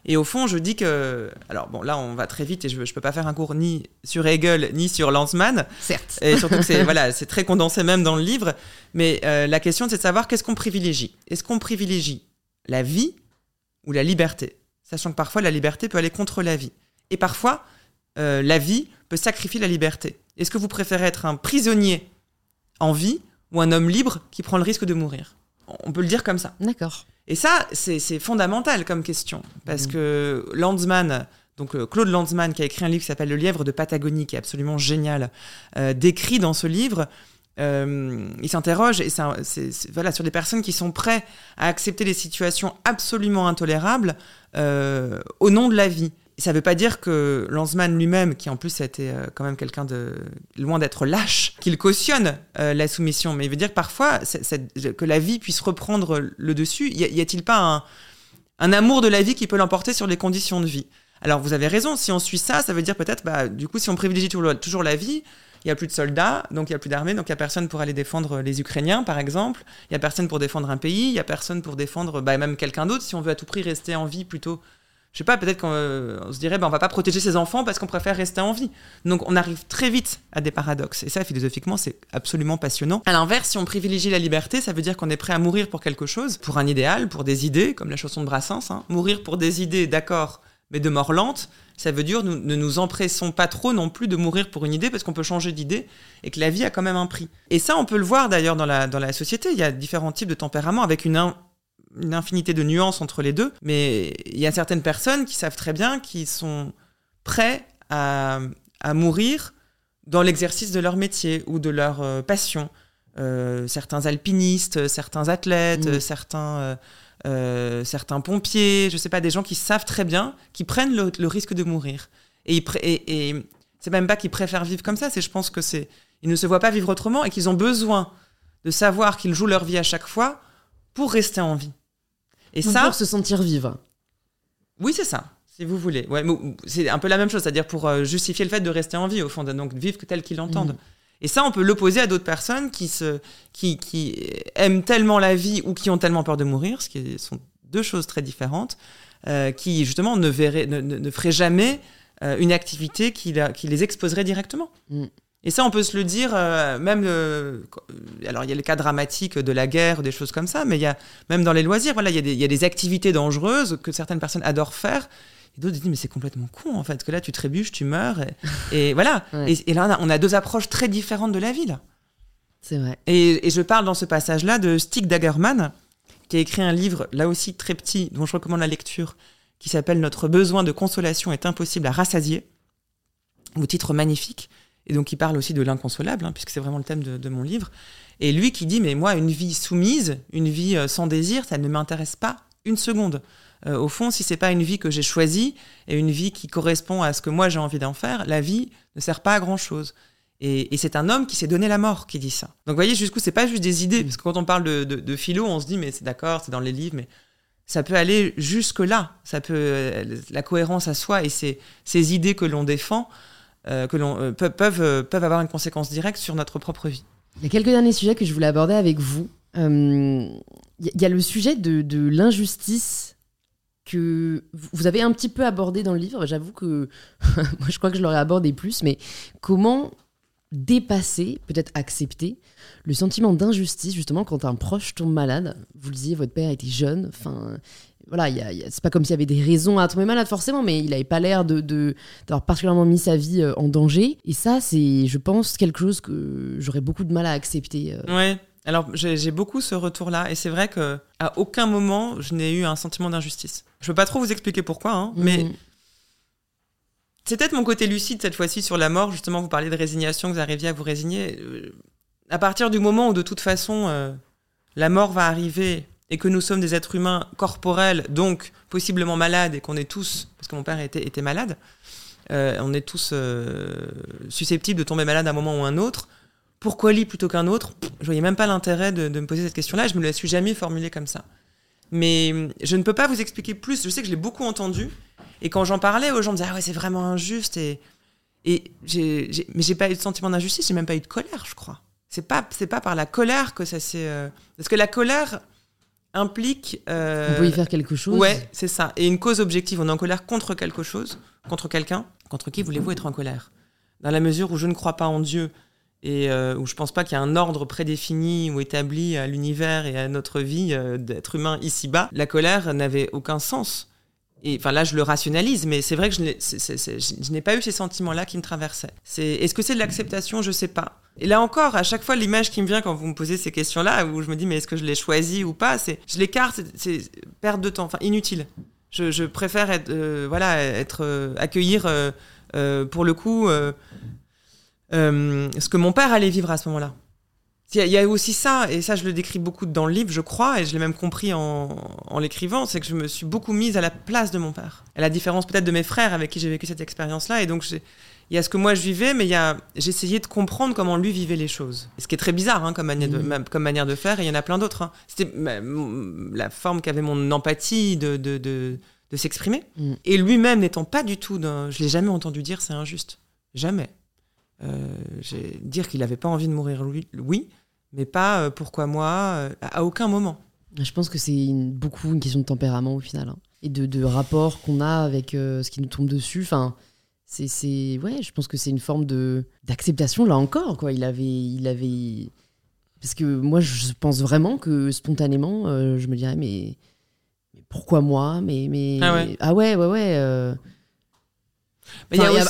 Et au fond, je dis que. Alors, bon, là, on va très vite et je ne peux pas faire un cours ni sur Hegel ni sur Lanzmann. Certes. Et surtout que c'est voilà, très condensé même dans le livre. Mais euh, la question, c'est de savoir qu'est-ce qu'on privilégie. Est-ce qu'on privilégie la vie ou la liberté? Sachant que parfois, la liberté peut aller contre la vie. Et parfois, euh, la vie peut sacrifier la liberté. Est-ce que vous préférez être un prisonnier en vie ou un homme libre qui prend le risque de mourir On peut le dire comme ça. D'accord. Et ça, c'est fondamental comme question. Parce mmh. que Landsman, donc euh, Claude Landsman, qui a écrit un livre qui s'appelle Le lièvre de Patagonie, qui est absolument génial, euh, décrit dans ce livre, euh, il s'interroge et voilà, sur des personnes qui sont prêtes à accepter des situations absolument intolérables au nom de la vie ça ne veut pas dire que Lanzmann lui-même, qui en plus a été euh, quand même quelqu'un de loin d'être lâche, qu'il cautionne euh, la soumission, mais il veut dire que parfois que la vie puisse reprendre le dessus. Y a-t-il pas un, amour de la vie qui peut l'emporter sur les conditions de vie? Alors vous avez raison, si on suit ça, ça veut dire peut-être, bah, du coup, si on privilégie toujours la vie, il n'y a plus de soldats, donc il n'y a plus d'armée, donc il n'y a personne pour aller défendre les Ukrainiens, par exemple. Il n'y a personne pour défendre un pays, il n'y a personne pour défendre bah, même quelqu'un d'autre, si on veut à tout prix rester en vie plutôt je sais pas, peut-être qu'on euh, se dirait, ben, on va pas protéger ses enfants parce qu'on préfère rester en vie. Donc on arrive très vite à des paradoxes. Et ça, philosophiquement, c'est absolument passionnant. À l'inverse, si on privilégie la liberté, ça veut dire qu'on est prêt à mourir pour quelque chose, pour un idéal, pour des idées, comme la chanson de Brassens. Hein. Mourir pour des idées, d'accord, mais de mort lente, ça veut dire nous, ne nous empressons pas trop non plus de mourir pour une idée parce qu'on peut changer d'idée et que la vie a quand même un prix. Et ça, on peut le voir d'ailleurs dans la, dans la société. Il y a différents types de tempéraments avec une, une infinité de nuances entre les deux, mais il y a certaines personnes qui savent très bien qu'ils sont prêts à, mourir dans l'exercice de leur métier ou de leur euh, passion. Euh, certains alpinistes, certains athlètes, mm. certains, euh, certains pompiers, je sais pas, des gens qui savent très bien, qui prennent le, risque de mourir. Et, et, et c'est même pas qu'ils préfèrent vivre comme ça, c'est je pense que c'est ils ne se voient pas vivre autrement et qu'ils ont besoin de savoir qu'ils jouent leur vie à chaque fois pour rester en vie. Et ça. Pour se sentir vivre. Oui, c'est ça, si vous voulez. Ouais, c'est un peu la même chose, c'est-à-dire pour euh, justifier le fait de rester en vie, au fond, donc vivre tel qu'ils l'entendent. Mm. Et ça, on peut l'opposer à d'autres personnes qui, se, qui, qui, aiment tellement la vie ou qui ont tellement peur de mourir, ce qui sont deux choses très différentes, euh, qui justement ne, verraient, ne, ne, feraient jamais euh, une activité qui, qui, les exposerait directement. Mm. Et ça, on peut se le dire, euh, même. Euh, alors, il y a le cas dramatique de la guerre, des choses comme ça, mais il y a même dans les loisirs, voilà, il y, a des, il y a des activités dangereuses que certaines personnes adorent faire. Et d'autres disent, mais c'est complètement con, en fait, que là, tu trébuches, tu meurs. Et, voilà. Et, là, on a, deux approches très différentes de la vie, là. C'est vrai. Et, et, je parle dans ce passage-là de Stig Dagerman, qui a écrit un livre, là aussi très petit, dont je recommande la lecture, qui s'appelle Notre besoin de consolation est impossible à rassasier. Au titre magnifique et donc il parle aussi de l'inconsolable, hein, puisque c'est vraiment le thème de, mon livre. Et lui qui dit, mais moi, une vie soumise, une vie euh, sans désir, ça ne m'intéresse pas une seconde. Euh, au fond, si c'est pas une vie que j'ai choisie et une vie qui correspond à ce que moi j'ai envie d'en faire, la vie ne sert pas à grand chose. Et, c'est un homme qui s'est donné la mort qui dit ça. Donc vous voyez, jusqu'où c'est pas juste des idées, parce que quand on parle de, philo, on se dit mais c'est d'accord, c'est dans les livres, mais ça peut aller jusque là. Ça peut euh, la cohérence à soi et ces, ces idées que l'on défend. Euh, que l'on euh, peuvent, euh, peuvent avoir une conséquence directe sur notre propre vie. Il y a quelques derniers sujets que je voulais aborder avec vous. Il y a le sujet de, de l'injustice que vous avez un petit peu abordé dans le livre. J'avoue que moi, je crois que je l'aurais abordé plus, mais comment dépasser, peut-être accepter, le sentiment d'injustice, justement, quand un proche tombe malade? Vous le disiez, votre père était jeune, voilà, c'est pas comme s'il y avait des raisons à tomber malade forcément, mais il avait pas l'air de, d'avoir particulièrement mis sa vie euh, en danger. Et ça, c'est, je pense, quelque chose que j'aurais beaucoup de mal à accepter. Euh. Ouais. Alors j'ai beaucoup ce retour-là, et c'est vrai que à aucun moment je n'ai eu un sentiment d'injustice. Je peux pas trop vous expliquer pourquoi, hein, mais c'est peut-être mon côté lucide cette fois-ci sur la mort. Justement, vous parlez de résignation, que vous arriviez à vous résigner. Euh, à partir du moment où de toute façon la mort va arriver et que nous sommes des êtres humains corporels, donc possiblement malades, et qu'on est tous, parce que mon père était, malade, euh, on est tous euh, susceptibles de tomber malade à un moment ou un autre. Pourquoi lui plutôt qu'un autre? Je voyais même pas l'intérêt de, me poser cette question-là. Je me la suis jamais formulée comme ça. Mais hum, je ne peux pas vous expliquer plus. Je sais que je l'ai beaucoup entendu. Et quand j'en parlais aux gens, me disaient ah ouais c'est vraiment injuste et et j'ai, mais j'ai pas eu de sentiment d'injustice. J'ai même pas eu de colère, je crois. C'est pas pas par la colère que ça s'est euh, parce que la colère implique. On peut y faire quelque chose. Ouais, c'est ça. Et une cause objective. On est en colère contre quelque chose, contre quelqu'un. Contre qui voulez-vous être en colère? Dans la mesure où je ne crois pas en Dieu et euh, où je pense pas qu'il y a un ordre prédéfini ou établi à l'univers et à notre vie euh, d'être humain ici-bas, la colère n'avait aucun sens. Et enfin là, je le rationalise, mais c'est vrai que je n'ai pas eu ces sentiments-là qui me traversaient. Est-ce que c'est de l'acceptation? Je sais pas. Et là encore, à chaque fois, l'image qui me vient quand vous me posez ces questions-là, où je me dis mais est-ce que je l'ai choisi ou pas, c'est je l'écarte, c'est perte de temps, enfin inutile. Je, préfère être, euh, voilà, être accueillir pour le coup euh, ce que mon père allait vivre à ce moment-là. Il y, a aussi ça, et ça je le décris beaucoup dans le livre, je crois, et je l'ai même compris en, l'écrivant, c'est que je me suis beaucoup mise à la place de mon père. À la différence peut-être de mes frères avec qui j'ai vécu cette expérience-là, et donc il y a ce que moi je vivais, mais essayé de comprendre comment lui vivait les choses. ce qui est très bizarre hein, comme, manière de, mmh. comme manière de faire, et il y en a plein d'autres. Hein. C'était la forme qu'avait mon empathie de, de, de, s'exprimer. Mmh. Et lui-même n'étant pas du tout, je l'ai jamais entendu dire c'est injuste. Jamais. Euh, dire qu'il n'avait pas envie de mourir, oui, mais pas euh, pourquoi moi, euh, à aucun moment. Je pense que c'est beaucoup une question de tempérament au final, hein. et de, rapport qu'on a avec ce qui nous tombe dessus. Enfin, c'est, ouais, je pense que c'est une forme de d'acceptation là encore, quoi. Il avait, il avait, parce que moi, je pense vraiment que spontanément, je me dirais, mais, pourquoi moi? Mais, mais, ah ouais, ah ouais, ouais, ouais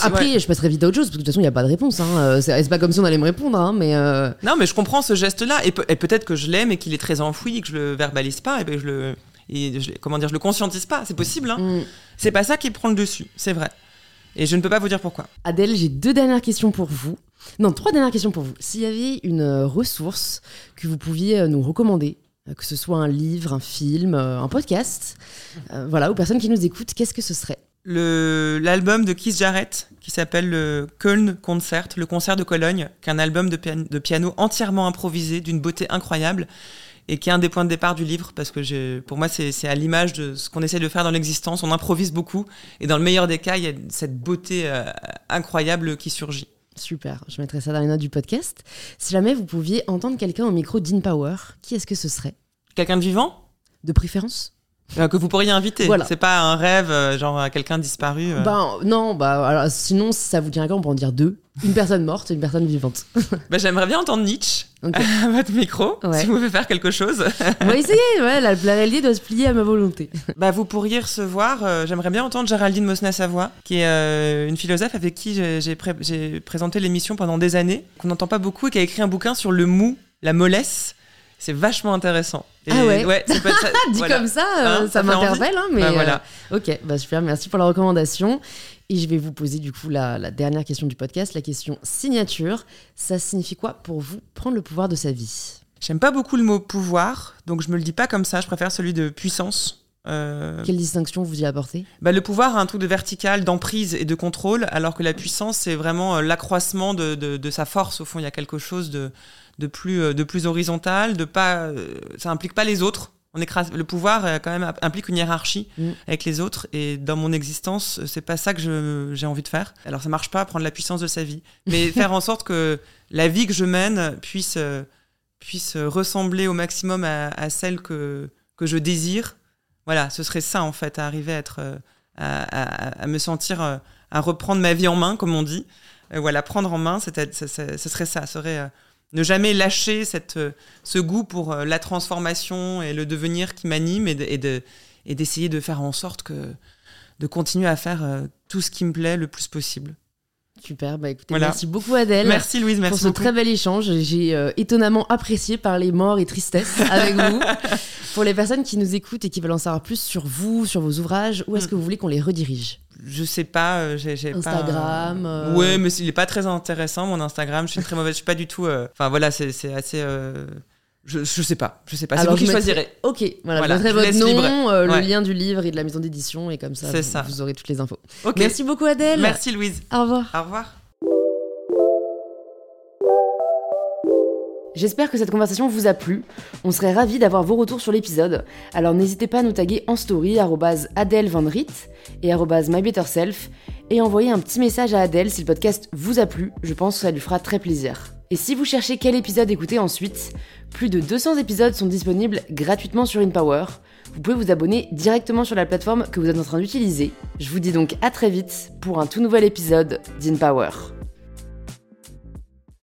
après, je passerai vite à autre chose, parce que de toute façon, il n'y a pas de réponse. Hein. Euh, c'est pas comme si on allait me répondre, hein, mais. Euh, non, mais je comprends ce geste-là, et, peut-être que je l'aime et qu'il est très enfoui, et que je le verbalise pas, et que je le. comment dire, je le conscientise pas, c'est possible. Hein. Mm. C'est pas ça qui prend le dessus, c'est vrai. Et je ne peux pas vous dire pourquoi. Adèle, j'ai deux dernières questions pour vous. Non, trois dernières questions pour vous. S'il y avait une euh, ressource que vous pouviez nous recommander, que ce soit un livre, un film, un podcast, voilà, aux personnes qui nous écoutent, qu'est-ce que ce serait? L'album de Keith Jarrett qui s'appelle le Köln Concert, le concert de Cologne, qui est un album de, piano entièrement improvisé, d'une beauté incroyable, et qui est un des points de départ du livre, parce que pour moi, c'est à l'image de ce qu'on essaie de faire dans l'existence. On improvise beaucoup, et dans le meilleur des cas, il y a cette beauté euh, incroyable qui surgit. Super, je mettrai ça dans les notes du podcast. Si jamais vous pouviez entendre quelqu'un au micro d'InPower, qui est-ce que ce serait? Quelqu'un de vivant? De préférence? Que vous pourriez inviter. C'est pas un rêve, euh, genre quelqu'un disparu. Euh. Ben non, bah alors, sinon si ça vous tient à cœur, on peut en dire deux. Une personne morte et une personne vivante. bah, J'aimerais bien entendre Nietzsche à votre micro, si vous pouvez faire quelque chose. on va essayer, ouais, la, la doit se plier à ma volonté. bah, vous pourriez recevoir, j'aimerais bien entendre Géraldine Mosna-Savoie, qui est une philosophe avec qui j'ai présenté l'émission pendant des années, qu'on n'entend pas beaucoup et qui a écrit un bouquin sur le mou, la mollesse. C'est vachement intéressant. ah ouais, ouais ça peut être, Dit comme ça, euh, hein, ça, m'interpelle. Hein, mais bah, voilà. Euh, ok, bah super, merci pour la recommandation. Et je vais vous poser du coup la, la, dernière question du podcast, la question signature. Ça signifie quoi pour vous prendre le pouvoir de sa vie? J'aime pas beaucoup le mot pouvoir, donc je me le dis pas comme ça. Je préfère celui de puissance. Euh... Quelle distinction vous y apportez? Bah, Le pouvoir a un truc de vertical, d'emprise et de contrôle, alors que la puissance, c'est vraiment euh, l'accroissement de, de, de, sa force. Au fond, il y a quelque chose de, de plus, euh, de plus horizontal, de pas, euh, ça implique pas les autres. On écrase, le pouvoir euh, quand même implique une hiérarchie mm. avec les autres et dans mon existence c'est pas ça que j'ai envie de faire. Alors ça marche pas prendre la puissance de sa vie, mais faire en sorte que la vie que je mène puisse puisse ressembler au maximum à, celle que que je désire. Voilà, ce serait ça en fait, à arriver à être à, me sentir à reprendre ma vie en main comme on dit. voilà, prendre en main, ce serait ça, serait ne jamais lâcher euh, ce goût pour euh, la transformation et le devenir qui m'anime et, d'essayer de faire en sorte que de continuer à faire euh, tout ce qui me plaît le plus possible. Super, bah écoutez, merci beaucoup Adèle. Merci Louise, merci pour ce très bel échange. J'ai étonnamment apprécié parler mort et tristesse avec vous. pour les personnes qui nous écoutent et qui veulent en savoir plus sur vous, sur vos ouvrages, où est-ce mm. que vous voulez qu'on les redirige? Je sais pas, euh, j'ai Instagram. Pas, euh... Ouais, mais il est pas très intéressant mon Instagram. Je suis très mauvaise, je suis pas du tout. Euh, enfin voilà, c'est assez. Euh, je, je sais pas, je sais pas. C'est vous qui choisirez. Ok, voilà, je mettrai votre nom, le lien du livre et de la maison d'édition et comme ça, vous, ça. vous aurez toutes les infos. Merci beaucoup Adèle. Merci Louise. Au revoir. Au revoir. J'espère que cette conversation vous a plu. On serait ravis d'avoir vos retours sur l'épisode. Alors n'hésitez pas à nous taguer en story Adèle Van et mybetterself et envoyer un petit message à Adèle si le podcast vous a plu. Je pense que ça lui fera très plaisir. Et si vous cherchez quel épisode écouter ensuite, plus de 200 épisodes sont disponibles gratuitement sur InPower. Vous pouvez vous abonner directement sur la plateforme que vous êtes en train d'utiliser. Je vous dis donc à très vite pour un tout nouvel épisode d'InPower.